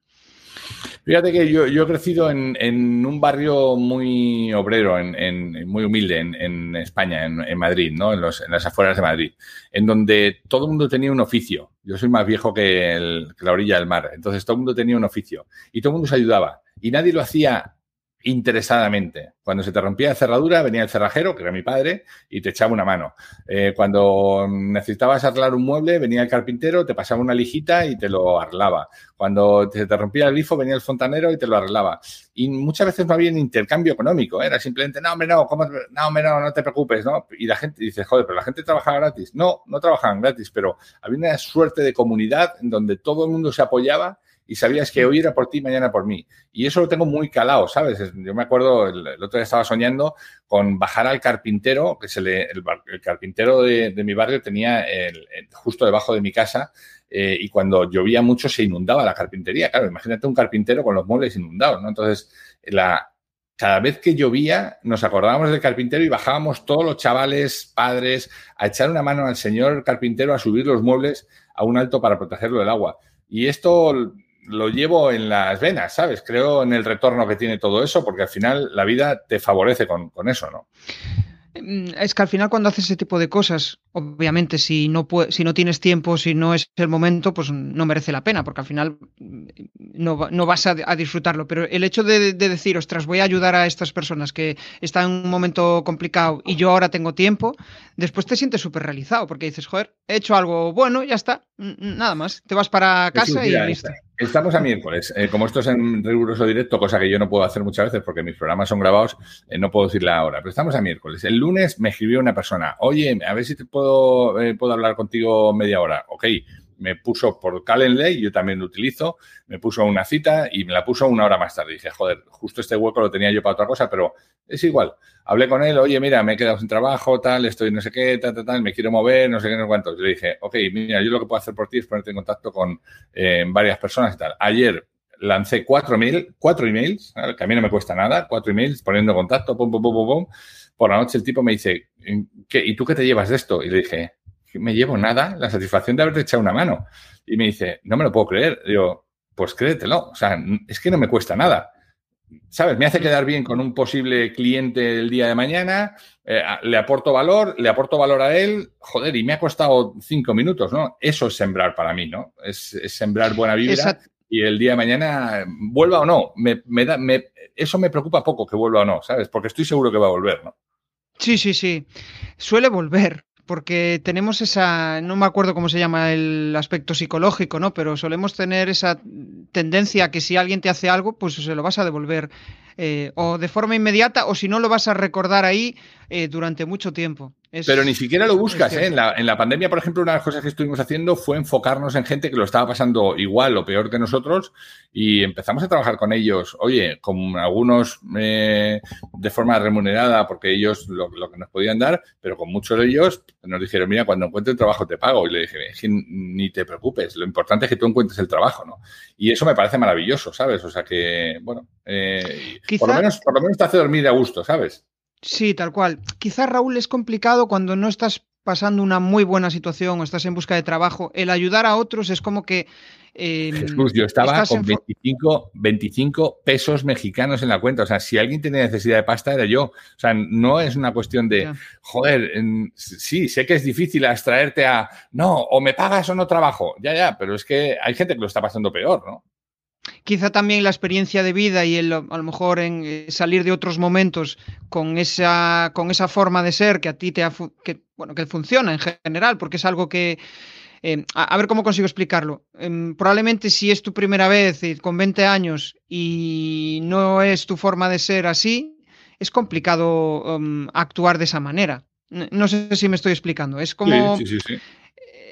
Fíjate que yo, he crecido en, un barrio muy obrero, en, muy humilde en, España, en, Madrid, ¿no? En, las afueras de Madrid, en donde todo el mundo tenía un oficio. Yo soy más viejo que, que la orilla del mar, entonces todo el mundo tenía un oficio y todo el mundo se ayudaba. Y nadie lo hacía interesadamente. Cuando se te rompía la cerradura, venía el cerrajero, que era mi padre, y te echaba una mano. Eh, cuando necesitabas arreglar un mueble, venía el carpintero, te pasaba una lijita y te lo arreglaba. Cuando se te rompía el grifo, venía el fontanero y te lo arreglaba. Y muchas veces no había intercambio económico, ¿eh? era simplemente, no, hombre, no, no, hombre, no, no te preocupes, ¿no? Y la gente dice, joder, pero la gente trabajaba gratis. No, no trabajaban gratis, pero había una suerte de comunidad en donde todo el mundo se apoyaba y sabías que hoy era por ti, mañana por mí. Y eso lo tengo muy calado, ¿sabes? Yo me acuerdo, el, otro día estaba soñando con bajar al carpintero, que se le, el, carpintero de, mi barrio tenía el, justo debajo de mi casa eh, y cuando llovía mucho se inundaba la carpintería. Claro, imagínate un carpintero con los muebles inundados, ¿no? Entonces, la, cada vez que llovía, nos acordábamos del carpintero y bajábamos todos los chavales, padres, a echar una mano al señor carpintero a subir los muebles a un alto para protegerlo del agua Y esto lo llevo en las venas, ¿sabes? Creo en el retorno que tiene todo eso, porque al final la vida te favorece con, con eso, ¿no?
Mm, es que al final cuando haces ese tipo de cosas, obviamente si no, si no tienes tiempo, si no es el momento, pues no merece la pena, porque al final mm, no, no vas a, disfrutarlo. Pero el hecho de, decir, ostras, voy a ayudar a estas personas que están en un momento complicado y yo ahora tengo tiempo, después te sientes súper realizado, porque dices, joder, he hecho algo bueno, ya está, nada más. Te vas para casa y listo.
Estamos a miércoles. Eh, como esto es en riguroso directo, cosa que yo no puedo hacer muchas veces porque mis programas son grabados, eh, no puedo decirle ahora, pero estamos a miércoles. El lunes me escribió una persona, oye, a ver si te puedo, eh, puedo hablar contigo media hora. Ok, me puso por Calendly, yo también lo utilizo, me puso una cita y me la puso una hora más tarde. dije, joder, justo este hueco lo tenía yo para otra cosa, pero es igual. Hablé con él, oye, mira, me he quedado sin trabajo, tal, estoy no sé qué, tal, tal, tal, me quiero mover, no sé qué, no sé cuántos. le dije, ok, mira, yo lo que puedo hacer por ti es ponerte en contacto con eh, varias personas y tal. Ayer lancé cuatro, mil, cuatro emails, que a mí no me cuesta nada, cuatro emails poniendo contacto, pum, pum, pum, pum, pum. Por la noche el tipo me dice, ¿qué, ¿y tú qué te llevas de esto? Y le dije, me llevo nada, la satisfacción de haberte echado una mano. Y me dice, no me lo puedo creer. Digo, pues créetelo. O sea, es que no me cuesta nada. ¿Sabes? Me hace quedar bien con un posible cliente el día de mañana, eh, le aporto valor, le aporto valor a él, joder, y me ha costado cinco minutos, ¿no? Eso es sembrar para mí, ¿no? Es, sembrar buena vibra y el día de mañana, vuelva o no, me, da, me, eso me preocupa poco que vuelva o no, ¿sabes? Porque estoy seguro que va a volver, ¿no?
Sí, sí, sí. Suele volver porque tenemos esa, no me acuerdo cómo se llama el aspecto psicológico, ¿no? Pero solemos tener esa tendencia a que si alguien te hace algo, pues se lo vas a devolver eh, o de forma inmediata o si no lo vas a recordar ahí eh, durante mucho tiempo.
Pero ni siquiera lo buscas. ¿eh? En, la, en, la, pandemia, por ejemplo, una de las cosas que estuvimos haciendo fue enfocarnos en gente que lo estaba pasando igual o peor que nosotros y empezamos a trabajar con ellos, oye, con algunos de forma remunerada porque ellos lo, lo, que nos podían dar, pero con muchos de ellos nos dijeron, mira, cuando encuentre el trabajo te pago. Y le dije, ni te preocupes, lo importante es que tú encuentres el trabajo, ¿no? Y eso me parece maravilloso, ¿sabes? O sea que, bueno, eh, por, lo menos, por lo menos te hace dormir a gusto, ¿sabes?
Sí, tal cual. Quizás, Raúl, es complicado cuando no estás pasando una muy buena situación o estás en busca de trabajo. El ayudar a otros es como que
eh, Jesús, yo estaba con 25, 25 pesos mexicanos en la cuenta. O sea, si alguien tenía necesidad de pasta, era yo. O sea, no es una cuestión de, joder, sí, sé que es difícil abstraerte a, no, o me pagas o no trabajo. Ya, ya, pero es que hay gente que lo está pasando peor, ¿no?
Quizá también la experiencia de vida y el, a lo mejor en eh, salir de otros momentos con esa, con esa forma de ser que a ti te que, bueno, que funciona en general, porque es algo que, eh, a, ver cómo consigo explicarlo. Em, probablemente si es tu primera vez con 20 años y no es tu forma de ser así, es complicado em, actuar de esa manera. No sé si me estoy explicando. Es como.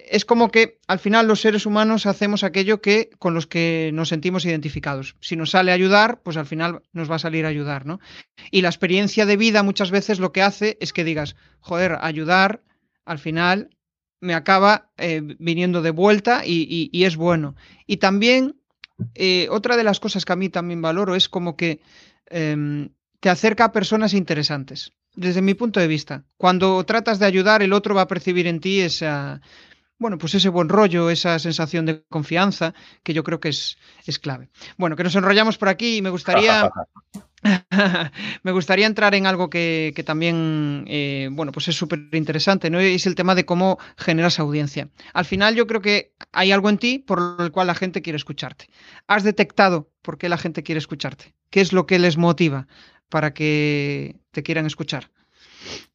Es como que al final los seres humanos hacemos aquello que con los que nos sentimos identificados. Si nos sale ayudar, pues al final nos va a salir a ayudar, ¿no? Y la experiencia de vida muchas veces lo que hace es que digas, joder, ayudar al final me acaba eh, viniendo de vuelta y, es bueno. Y también, eh, otra de las cosas que a mí también valoro es como que em, te acerca a personas interesantes, desde mi punto de vista. Cuando tratas de ayudar, el otro va a percibir en ti esa, bueno, pues ese buen rollo, esa sensación de confianza, que yo creo que es, es clave. Bueno, que nos enrollamos por aquí y me gustaría me gustaría entrar en algo que, también, eh, bueno, pues es súper interesante, ¿no? Es el tema de cómo generas audiencia. Al final yo creo que hay algo en ti por el cual la gente quiere escucharte. ¿Has detectado por qué la gente quiere escucharte? ¿Qué es lo que les motiva para que te quieran escuchar?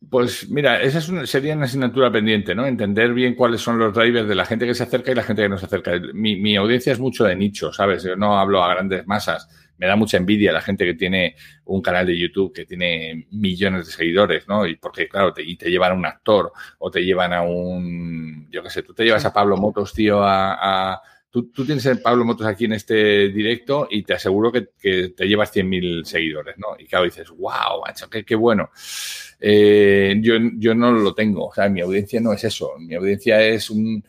Pues mira, esa sería una asignatura pendiente, ¿no? Entender bien cuáles son los drivers de la gente que se acerca y la gente que no se acerca. Mi, audiencia es mucho de nicho, ¿sabes? Yo no hablo a grandes masas me da mucha envidia la gente que tiene un canal de YouTube que tiene millones de seguidores, ¿no? Y porque, claro, te, y te llevan a un actor o te llevan a un, yo qué sé, tú te llevas a Pablo Motos, tío, a, Tú, tú, tienes a Pablo Motos aquí en este directo y te aseguro que, te llevas 100.000 seguidores, ¿no? Y claro, dices, wow, macho, qué bueno. Eh, yo, yo, no lo tengo, o sea, mi audiencia no es eso. Mi audiencia es un,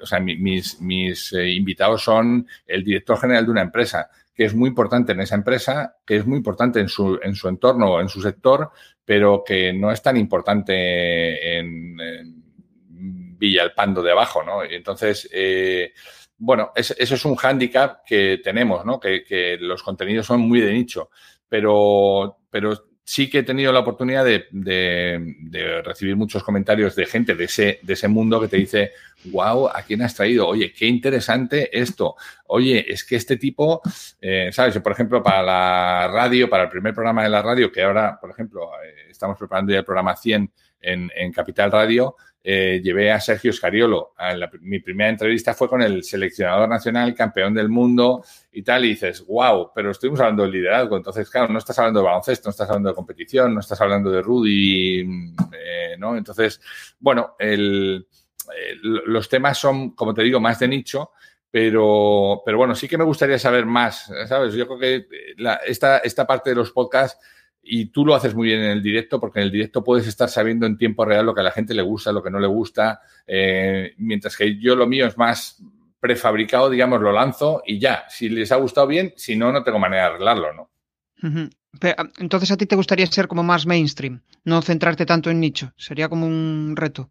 o sea, mis, mis eh, invitados son el director general de una empresa que es muy importante en esa empresa, que es muy importante en su, en su entorno en su sector, pero que no es tan importante en, Villalpando de abajo, ¿no? Entonces, eh, bueno, eso es un hándicap que tenemos, ¿no? Que, que, los contenidos son muy de nicho, pero, pero sí que he tenido la oportunidad de, recibir muchos comentarios de gente de ese, mundo que te dice, wow, ¿a quién has traído? Oye, qué interesante esto. Oye, es que este tipo, eh, ¿sabes? Por ejemplo, para la radio, para el primer programa de la radio, que ahora, por ejemplo, eh, estamos preparando ya el programa 100 en, en Capital Radio, eh, llevé a Sergio Scariolo. mi primera entrevista fue con el seleccionador nacional, campeón del mundo y tal, y dices, wow, pero estuvimos hablando de liderazgo. Entonces, claro, no estás hablando de baloncesto, no estás hablando de competición, no estás hablando de Rudy, eh, ¿no? Entonces, bueno, los temas son, como te digo, más de nicho. Pero, pero bueno, sí que me gustaría saber más, ¿sabes? Yo creo que esta, esta parte de los podcasts y tú lo haces muy bien en el directo porque en el directo puedes estar sabiendo en tiempo real lo que a la gente le gusta, lo que no le gusta, eh, mientras que yo lo mío es más prefabricado, digamos, lo lanzo y ya, si les ha gustado bien, si no, no tengo manera de arreglarlo, ¿no?
Ah, entonces a ti te gustaría ser como más mainstream, no centrarte tanto en nicho, sería como un reto.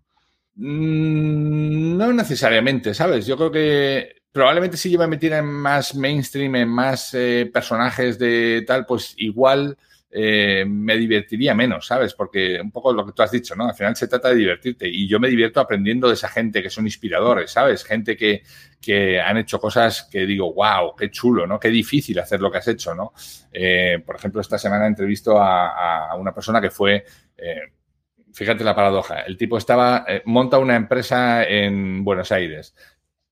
Mm, no necesariamente, ¿sabes? Yo creo que probablemente si yo me metiera en más mainstream, en más eh, personajes de tal, pues igual eh, me divertiría menos, ¿sabes? Porque un poco lo que tú has dicho, ¿no? Al final se trata de divertirte y yo me divierto aprendiendo de esa gente que son inspiradores, ¿sabes? Gente que, que han hecho cosas que digo, wow, qué chulo, ¿no? Qué difícil hacer lo que has hecho, ¿no? Eh, por ejemplo, esta semana entrevisto a, una persona que fue... Eh, fíjate la paradoja. El tipo estaba, monta una empresa en Buenos Aires.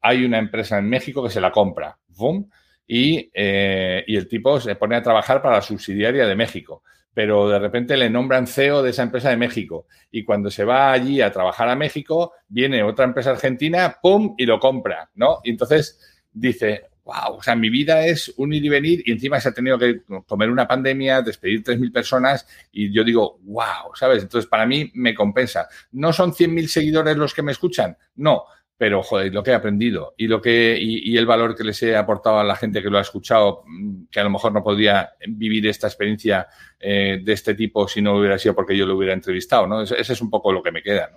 Hay una empresa en México que se la compra. ¡Bum! Eh, y, el tipo se pone a trabajar para la subsidiaria de México. Pero de repente le nombran CEO de esa empresa de México. Y cuando se va allí a trabajar a México, viene otra empresa argentina, ¡pum! y lo compra, ¿no? Y entonces dice, wow, o sea, mi vida es un ir y venir y encima se ha tenido que comer una pandemia, despedir 3.000 personas y yo digo, wow, ¿sabes? Entonces, para mí me compensa. ¿No son 100.000 seguidores los que me escuchan? No, pero joder, lo que he aprendido y lo que y, el valor que les he aportado a la gente que lo ha escuchado, mm, que a lo mejor no podría vivir esta experiencia eh, de este tipo si no hubiera sido porque yo lo hubiera entrevistado, ¿no? Ese, es un poco lo que me queda.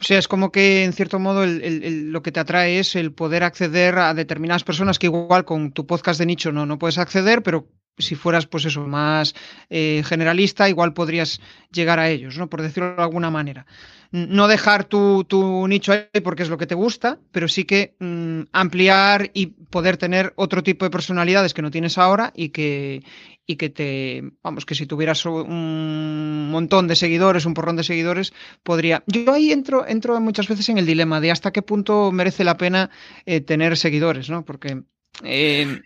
O sea, es como que en cierto modo lo que te atrae es el poder acceder a determinadas personas que igual con tu podcast de nicho no, no puedes acceder, pero si fueras, pues eso, más eh, generalista, igual podrías llegar a ellos, ¿no? Por decirlo de alguna manera. No dejar tu, nicho ahí porque es lo que te gusta, pero sí que mm, ampliar y poder tener otro tipo de personalidades que no tienes ahora y que, y que te, vamos, que si tuvieras un montón de seguidores, un porrón de seguidores, podría. Yo ahí entro, entro muchas veces en el dilema de hasta qué punto merece la pena eh, tener seguidores, ¿no? Porque eh,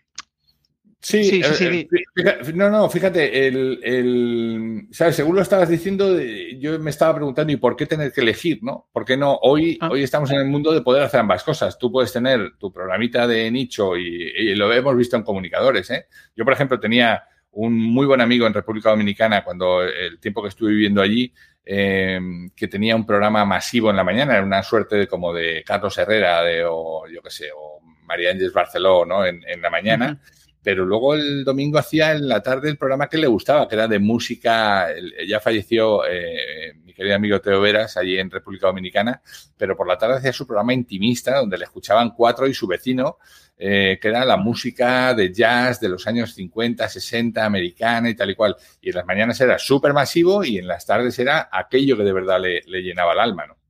Sí, sí, sí, eh, no, no, fíjate, el, el, ¿sabes? Según lo estabas diciendo, yo me estaba preguntando, ¿y por qué tener que elegir, no? ¿Por qué no? Hoy, ah. hoy estamos en el mundo de poder hacer ambas cosas. Tú puedes tener tu programita de nicho y, lo hemos visto en comunicadores, ¿eh? Yo, por ejemplo, tenía un muy buen amigo en República Dominicana cuando el tiempo que estuve viviendo allí, em, que tenía un programa masivo en la mañana, era una suerte de, como de Carlos Herrera de, o yo qué sé, o María Ángeles Barceló, ¿no? En, la mañana pero luego el domingo hacía en la tarde el programa que le gustaba, que era de música. Ya falleció eh, querido amigo Teo Veras allí en República Dominicana, pero por la tarde hacía su programa intimista, donde le escuchaban cuatro y su vecino, eh, que era la música de jazz de los años 50, 60, americana y tal y cual. Y en las mañanas era súper masivo y en las tardes era aquello que de verdad le, le llenaba el alma, ¿no?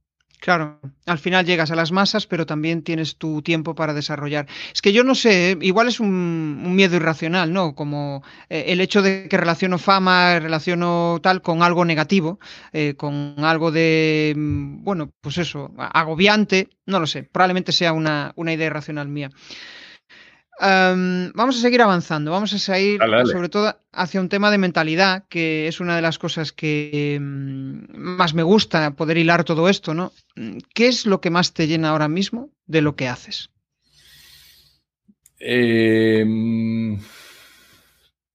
Claro, al final llegas a las masas, pero también tienes tu tiempo para desarrollar. Es que yo no sé, igual es un, miedo irracional, ¿no? Como eh, el hecho de que relaciono fama, relaciono tal con algo negativo, eh, con algo de, mm, bueno, pues eso, agobiante, no lo sé, probablemente sea una, una idea irracional mía vamos a seguir avanzando, vamos a seguir sobre todo hacia un tema de mentalidad, que es una de las cosas que mm, más me gusta poder hilar todo esto, ¿no? ¿Qué es lo que más te llena ahora mismo de lo que haces?
Em,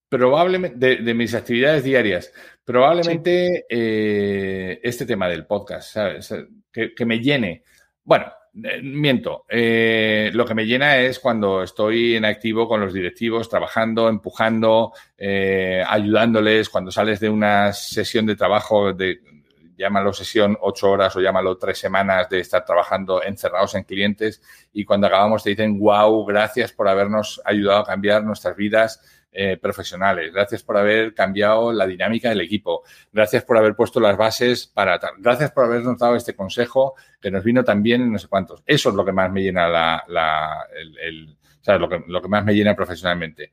probablemente, de, mis actividades diarias, probablemente eh, este tema del podcast, ¿sabes? que me llene. Bueno, eh, miento. Eh, lo que me llena es cuando estoy en activo con los directivos, trabajando, empujando, eh, ayudándoles. Cuando sales de una sesión de trabajo, de, llámalo sesión ocho horas o llámalo tres semanas de estar trabajando encerrados en clientes y cuando acabamos te dicen, wow, gracias por habernos ayudado a cambiar nuestras vidas eh, profesionales, gracias por haber cambiado la dinámica del equipo, gracias por haber puesto las bases para tal, gracias por habernos dado este consejo que nos vino tan bien en no sé cuántos. Eso es lo que más me llena la, el, Lo, que, lo que más me llena profesionalmente.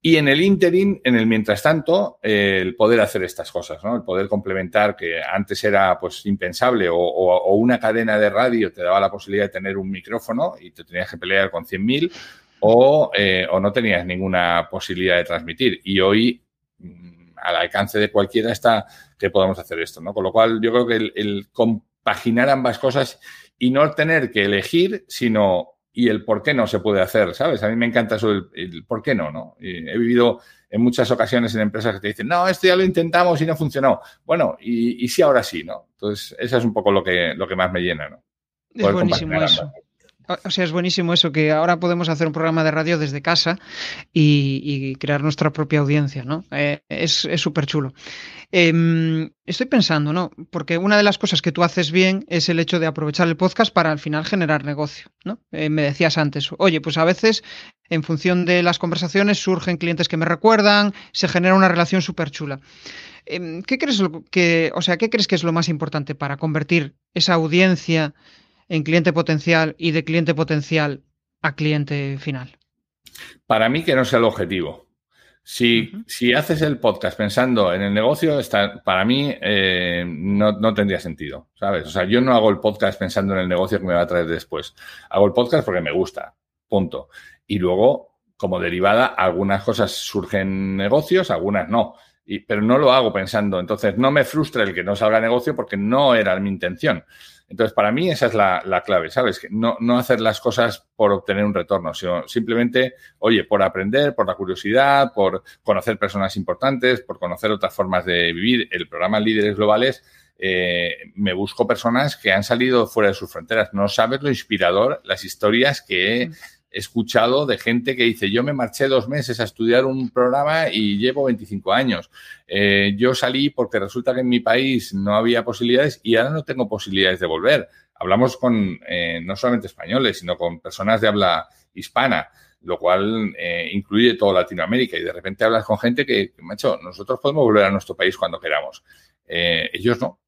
Y en el interim, en el mientras tanto, el poder hacer estas cosas, ¿no? El poder complementar, que antes era pues impensable, o, una cadena de radio te daba la posibilidad de tener un micrófono y te tenías que pelear con 100.000, o, eh, o no tenías ninguna posibilidad de transmitir. Y hoy, mm, al alcance de cualquiera, está que podamos hacer esto, ¿no? Con lo cual, yo creo que el, el compaginar ambas cosas y no tener que elegir, sino y el por qué no se puede hacer, ¿sabes? A mí me encanta eso, el, por qué no, ¿no? he vivido en muchas ocasiones en empresas que te dicen, no, esto ya lo intentamos y no funcionó. Bueno, y, y sí, ahora sí, ¿no? Entonces, eso es un poco lo que, lo que más me llena, ¿no?
es buenísimo eso. O sea, es buenísimo eso, que ahora podemos hacer un programa de radio desde casa y, crear nuestra propia audiencia, ¿no? Eh, es súper chulo. Em, estoy pensando, ¿no? Porque una de las cosas que tú haces bien es el hecho de aprovechar el podcast para al final generar negocio, ¿no? Eh, me decías antes, oye, pues a veces en función de las conversaciones surgen clientes que me recuerdan, se genera una relación súper chula. Em, ¿Qué crees que, o sea, qué crees que es lo más importante para convertir esa audiencia en cliente potencial y de cliente potencial a cliente final?
Para mí que no sea el objetivo. Si, si haces el podcast pensando en el negocio, está, para mí eh, no, no, tendría sentido, ¿sabes? O sea, yo no hago el podcast pensando en el negocio que me va a traer después. Hago el podcast porque me gusta, punto. Y luego, como derivada, algunas cosas surgen negocios, algunas no. Y, pero no lo hago pensando. Entonces, no me frustra el que no salga negocio porque no era mi intención. Entonces, para mí esa es la, clave, ¿sabes? No, no, hacer las cosas por obtener un retorno, sino simplemente, oye, por aprender, por la curiosidad, por conocer personas importantes, por conocer otras formas de vivir. El programa Líderes Globales, eh, me busco personas que han salido fuera de sus fronteras. No sabes lo inspirador, las historias que he escuchado de gente que dice, yo me marché dos meses a estudiar un programa y llevo 25 años. Eh, yo salí porque resulta que en mi país no había posibilidades y ahora no tengo posibilidades de volver. Hablamos con eh, no solamente españoles, sino con personas de habla hispana, lo cual eh, incluye toda Latinoamérica. Y de repente hablas con gente que, macho, nosotros podemos volver a nuestro país cuando queramos. ellos no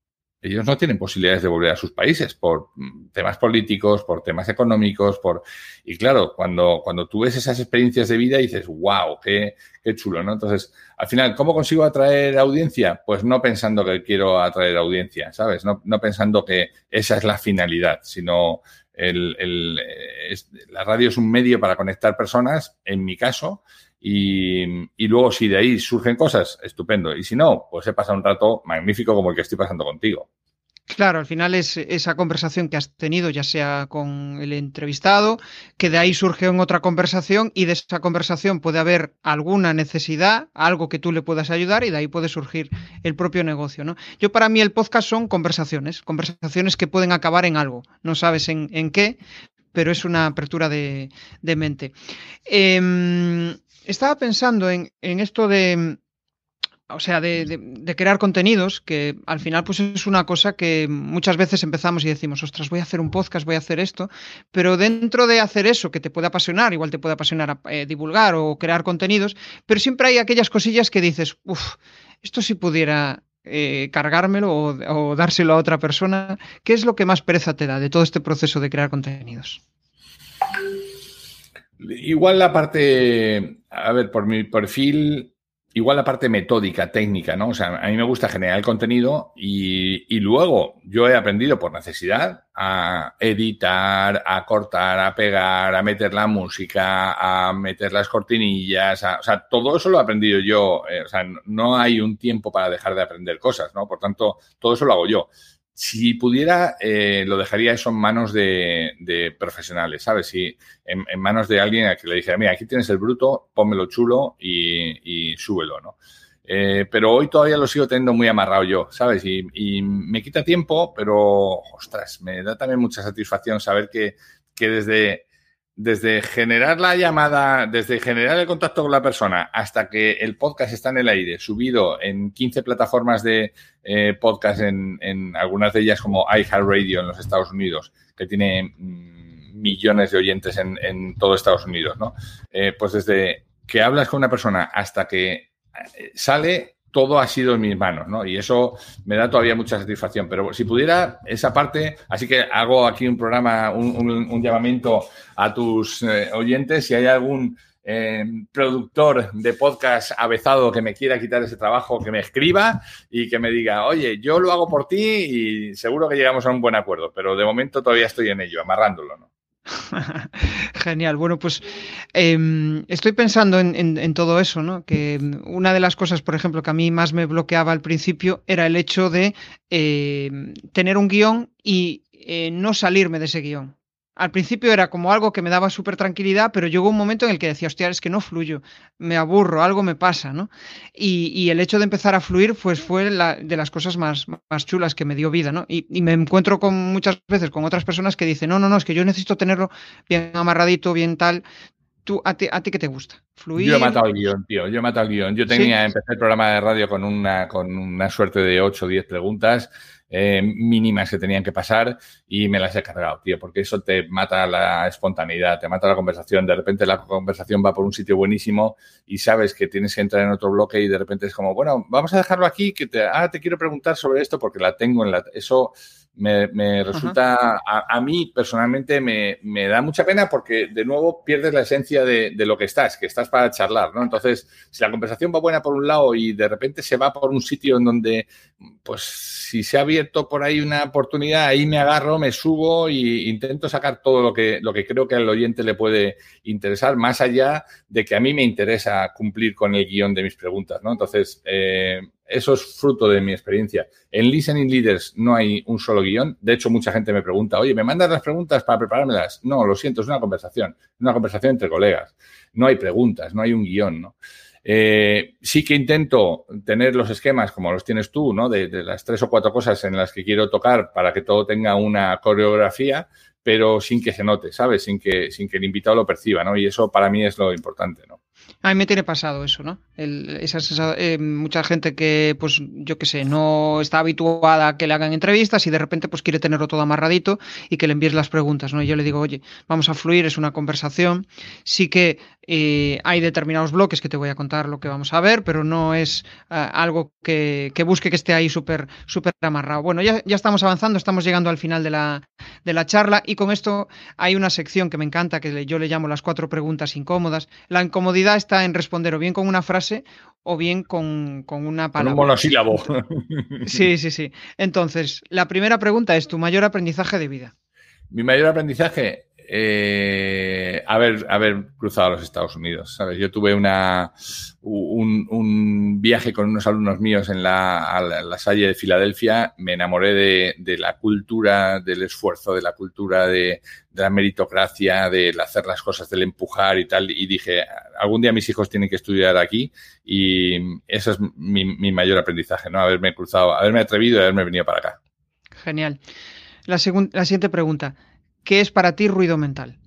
ellos no tienen posibilidades de volver a sus países por mm, temas políticos, por temas económicos, por... Y claro, cuando, cuando tú ves esas experiencias de vida dices, wow, qué, qué chulo, ¿no? Entonces, al final, ¿cómo consigo atraer audiencia? Pues no pensando que quiero atraer audiencia, ¿sabes? No, no pensando que esa es la finalidad, sino el, el, la radio es un medio para conectar personas, en mi caso, y, luego, si de ahí surgen cosas, estupendo. Y si no, pues he pasado un rato magnífico como el que estoy pasando contigo.
Claro, al final es esa conversación que has tenido, ya sea con el entrevistado, que de ahí surge en otra conversación y de esa conversación puede haber alguna necesidad, algo que tú le puedas ayudar y de ahí puede surgir el propio negocio. ¿no? Yo para mí el podcast son conversaciones, conversaciones que pueden acabar en algo. No sabes en, en qué, pero es una apertura de, mente. Eh, estaba pensando en, esto de, o sea, de, crear contenidos, que al final pues es una cosa que muchas veces empezamos y decimos, ostras, voy a hacer un podcast, voy a hacer esto, pero dentro de hacer eso que te puede apasionar, igual te puede apasionar eh, divulgar o crear contenidos, pero siempre hay aquellas cosillas que dices, uff, esto si pudiera eh, cargármelo o dárselo a otra persona, ¿qué es lo que más pereza te da de todo este proceso de crear contenidos?
Igual la parte, a ver, por mi perfil, igual la parte metódica, técnica, ¿no? O sea, a mí me gusta generar el contenido y, y, luego yo he aprendido por necesidad a editar, a cortar, a pegar, a meter la música, a meter las cortinillas, o sea, todo eso lo he aprendido yo. Eh, o sea, no hay un tiempo para dejar de aprender cosas, ¿no? Por tanto, todo eso lo hago yo. Si pudiera, eh, lo dejaría eso en manos de, profesionales, ¿sabes? Si en, manos de alguien a que le dijera, mira, aquí tienes el bruto, pónmelo chulo y, súbelo, ¿no? Eh, pero hoy todavía lo sigo teniendo muy amarrado yo, ¿sabes? Y, me quita tiempo, pero, ostras, me da también mucha satisfacción saber que, que desde, desde generar la llamada, desde generar el contacto con la persona hasta que el podcast está en el aire, subido en 15 plataformas de eh, podcast, en, algunas de ellas como iHeartRadio en los Estados Unidos, que tiene mm, millones de oyentes en, en todo Estados Unidos, ¿no? Eh, pues desde que hablas con una persona hasta que eh, sale, todo ha sido en mis manos, ¿no? Y eso me da todavía mucha satisfacción. Pero si pudiera esa parte, así que hago aquí un programa, un, llamamiento a tus eh, oyentes, si hay algún eh, productor de podcast avezado que me quiera quitar ese trabajo, que me escriba y que me diga, oye, yo lo hago por ti y seguro que llegamos a un buen acuerdo, pero de momento todavía estoy en ello, amarrándolo, ¿no?
Genial. Bueno, pues eh, estoy pensando en, todo eso, ¿no? Que una de las cosas, por ejemplo, que a mí más me bloqueaba al principio era el hecho de eh, tener un guion y eh, no salirme de ese guion. Al principio era como algo que me daba súper tranquilidad, pero llegó un momento en el que decía, hostia, es que no fluyo, me aburro, algo me pasa, ¿no? Y, y el hecho de empezar a fluir, pues fue la, de las cosas más, más chulas que me dio vida, ¿no? Y, y, me encuentro con muchas veces con otras personas que dicen, no, no, no, es que yo necesito tenerlo bien amarradito, bien tal. ¿Tú, a, ti, ¿A ti qué te gusta?
¿Fluir? Yo he matado el guion, tío, yo he matado el guion. Yo tenía, ¿Sí? empecé el programa de radio con una, con una suerte de 8 o 10 preguntas eh, mínimas que tenían que pasar y me las he cargado, tío, porque eso te mata la espontaneidad, te mata la conversación. De repente la conversación va por un sitio buenísimo y sabes que tienes que entrar en otro bloque y de repente es como, bueno, vamos a dejarlo aquí, que te, ah, te quiero preguntar sobre esto porque la tengo en la... Eso me, me resulta, a, a, mí personalmente me, me, da mucha pena porque de nuevo pierdes la esencia de, de, lo que estás, que estás para charlar, ¿no? Entonces, si la conversación va buena por un lado y de repente se va por un sitio en donde, pues, si se ha abierto por ahí una oportunidad, ahí me agarro, me subo e intento sacar todo lo que, lo que creo que al oyente le puede interesar, más allá de que a mí me interesa cumplir con el guion de mis preguntas, ¿no? Entonces, eh, eso es fruto de mi experiencia. En Listening Leaders no hay un solo guion. De hecho, mucha gente me pregunta, oye, ¿me mandas las preguntas para preparármelas? No, lo siento, es una conversación. Una conversación entre colegas. No hay preguntas, no hay un guion, ¿no? Eh, sí que intento tener los esquemas como los tienes tú, ¿no? De, de, las tres o cuatro cosas en las que quiero tocar para que todo tenga una coreografía, pero sin que se note, ¿sabes? Sin que, sin que el invitado lo perciba, ¿no? Y eso para mí es lo importante, ¿no?
A mí me tiene pasado eso, ¿no? El, esa, eh, mucha gente que, pues, yo qué sé, no está habituada a que le hagan entrevistas y de repente, pues, quiere tenerlo todo amarradito y que le envíes las preguntas, ¿no? Y yo le digo, oye, vamos a fluir, es una conversación. Sí que eh, hay determinados bloques que te voy a contar lo que vamos a ver, pero no es uh, algo que, que, busque que esté ahí súper súper amarrado. Bueno, ya, ya estamos avanzando, estamos llegando al final de la, de la charla y con esto hay una sección que me encanta, que yo le llamo las cuatro preguntas incómodas. La incomodidad está en responder o bien con una frase o bien con, con una palabra.
Con un monosílabo.
Sí, sí, sí. Entonces, la primera pregunta es tu mayor aprendizaje de vida.
Mi mayor aprendizaje, eh, haber, haber cruzado los Estados Unidos, ¿sabes? Yo tuve una, un, un viaje con unos alumnos míos en la, a la, Salle de Filadelfia, me enamoré de, de, la cultura del esfuerzo, de la cultura de, la meritocracia, de hacer las cosas, del empujar y tal, y dije, algún día mis hijos tienen que estudiar aquí y eso es mi, mi mayor aprendizaje, ¿no? Haberme cruzado, haberme atrevido y haberme venido para acá.
Genial. La, la siguiente pregunta. ¿Qué es para ti ruido mental?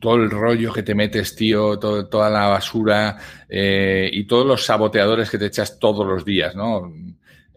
todo el rollo que te metes, tío, toda la basura eh, y todos los saboteadores que te echas todos los días, ¿no?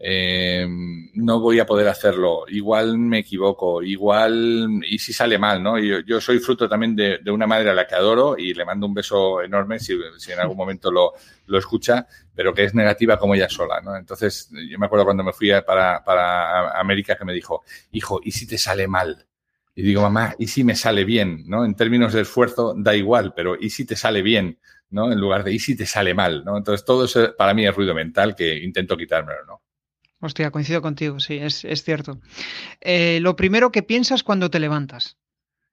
Eh, no voy a poder hacerlo, igual me equivoco, igual, y si sale mal, ¿no? Yo, yo soy fruto también de, una madre a la que adoro y le mando un beso enorme si, en algún momento lo, lo, escucha, pero que es negativa como ella sola, ¿no? Entonces, yo me acuerdo cuando me fui para, para América que me dijo, hijo, ¿y si te sale mal? Y digo, mamá, ¿y si me sale bien? ¿no? En términos de esfuerzo da igual, pero ¿y si te sale bien? ¿no? En lugar de ¿y si te sale mal? ¿no? Entonces, todo eso para mí es ruido mental que intento quitármelo, ¿no?
Hostia, coincido contigo, sí, es, es cierto. Eh, lo primero que piensas cuando te levantas.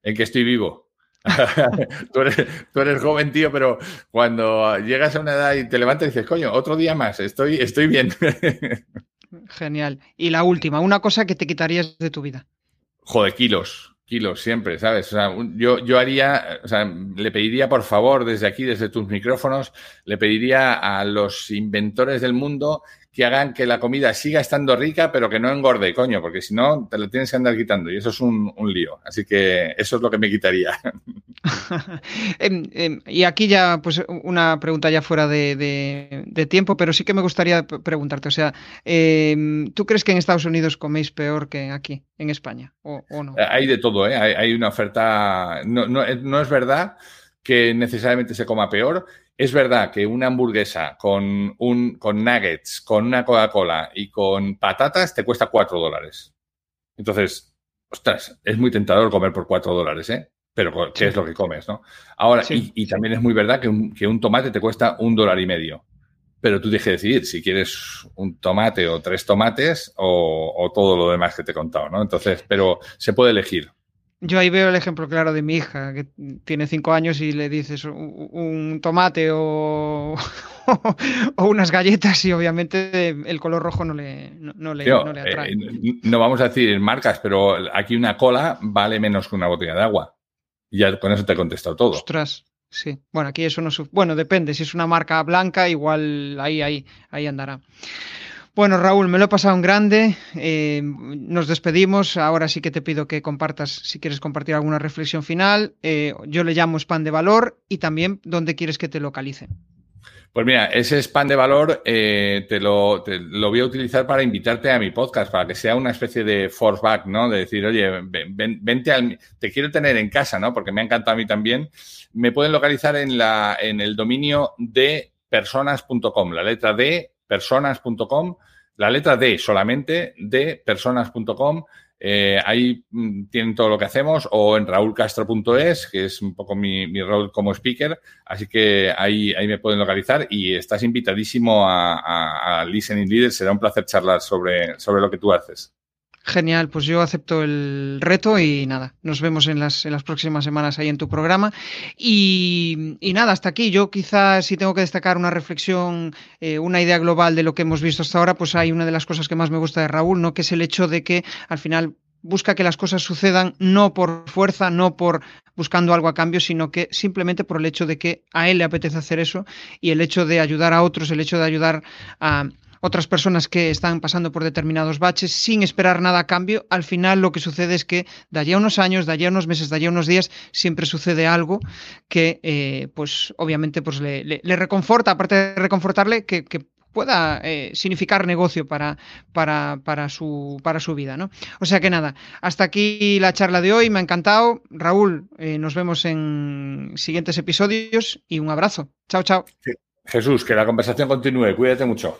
En que estoy vivo. tú, eres, tú, eres, joven, tío, pero cuando llegas a una edad y te levantas y dices, coño, otro día más, estoy, estoy bien.
Genial. Y la última, una cosa que te quitarías de tu vida.
Joder, kilos. kilos siempre, ¿sabes? O sea, yo, yo haría, o sea, le pediría por favor desde aquí, desde tus micrófonos, le pediría a los inventores del mundo que hagan que la comida siga estando rica, pero que no engorde, coño, porque si no, te la tienes que andar quitando y eso es un, lío. Así que eso es lo que me quitaría.
Em, em, y aquí ya, pues una pregunta ya fuera de, tiempo, pero sí que me gustaría preguntarte, o sea, em, ¿tú crees que en Estados Unidos coméis peor que aquí, en España, o, no?
Hay de todo, ¿eh? Hay, una oferta, no, no, no es verdad que necesariamente se coma peor es verdad que una hamburguesa con, un, con nuggets, con una Coca-Cola y con patatas te cuesta 4 dólares. Entonces, ostras, es muy tentador comer por 4 dólares, ¿eh? Pero ¿qué es lo que comes, no? Ahora, y, también es muy verdad que un, que un tomate te cuesta un dólar y medio. Pero tú tienes que decidir si quieres un tomate o tres tomates o, o, todo lo demás que te he contado, ¿no? Entonces, pero se puede elegir.
Yo ahí veo el ejemplo claro de mi hija, que tiene cinco años y le dices un, tomate o, o, unas galletas y obviamente el color rojo no le, no, le, atrae.
Eh, no vamos a decir marcas, pero aquí una cola vale menos que una botella de agua. Y ya con eso te he contestado todo.
Ostras, sí. Bueno, aquí eso no... Bueno, depende. Si es una marca blanca, igual ahí, ahí, ahí andará. Bueno, Raúl, me lo he pasado en grande. Eh, nos despedimos. Ahora sí que te pido que compartas, si quieres compartir alguna reflexión final. Eh, yo le llamo spam de valor y también dónde quieres que te localice.
Pues mira, ese spam de valor eh, te, lo, voy a utilizar para invitarte a mi podcast, para que sea una especie de force back, ¿no? De decir, oye, vente al, te quiero tener en casa, ¿no? Porque me ha encantado a mí también. Me pueden localizar en, la, en el dominio de personas.com, la letra D personas.com, la letra D solamente, de personas.com. Eh, ahí mm, tienen todo lo que hacemos, o en raulcastro.es, que es un poco mi, rol como speaker. Así que ahí, ahí me pueden localizar y estás invitadísimo a, a, Listening Leader. Será un placer charlar sobre, sobre lo que tú haces.
Genial, pues yo acepto el reto y nada, nos vemos en las, en las próximas semanas ahí en tu programa. Y, nada, hasta aquí. Yo quizás si tengo que destacar una reflexión, eh, una idea global de lo que hemos visto hasta ahora, pues hay una de las cosas que más me gusta de Raúl, ¿no? Que es el hecho de que al final busca que las cosas sucedan no por fuerza, no por buscando algo a cambio, sino que simplemente por el hecho de que a él le apetece hacer eso y el hecho de ayudar a otros, el hecho de ayudar a otras personas que están pasando por determinados baches sin esperar nada a cambio, al final lo que sucede es que de allá unos años, de allá unos meses, de allá unos días, siempre sucede algo que, eh, pues obviamente, pues le, reconforta, aparte de reconfortarle, que, pueda eh, significar negocio para, para, para, su, para su vida. ¿no? O sea que nada, hasta aquí la charla de hoy, me ha encantado. Raúl, eh, nos vemos en siguientes episodios y un abrazo. Chao, chao.
Jesús, que la conversación continúe. Cuídate mucho.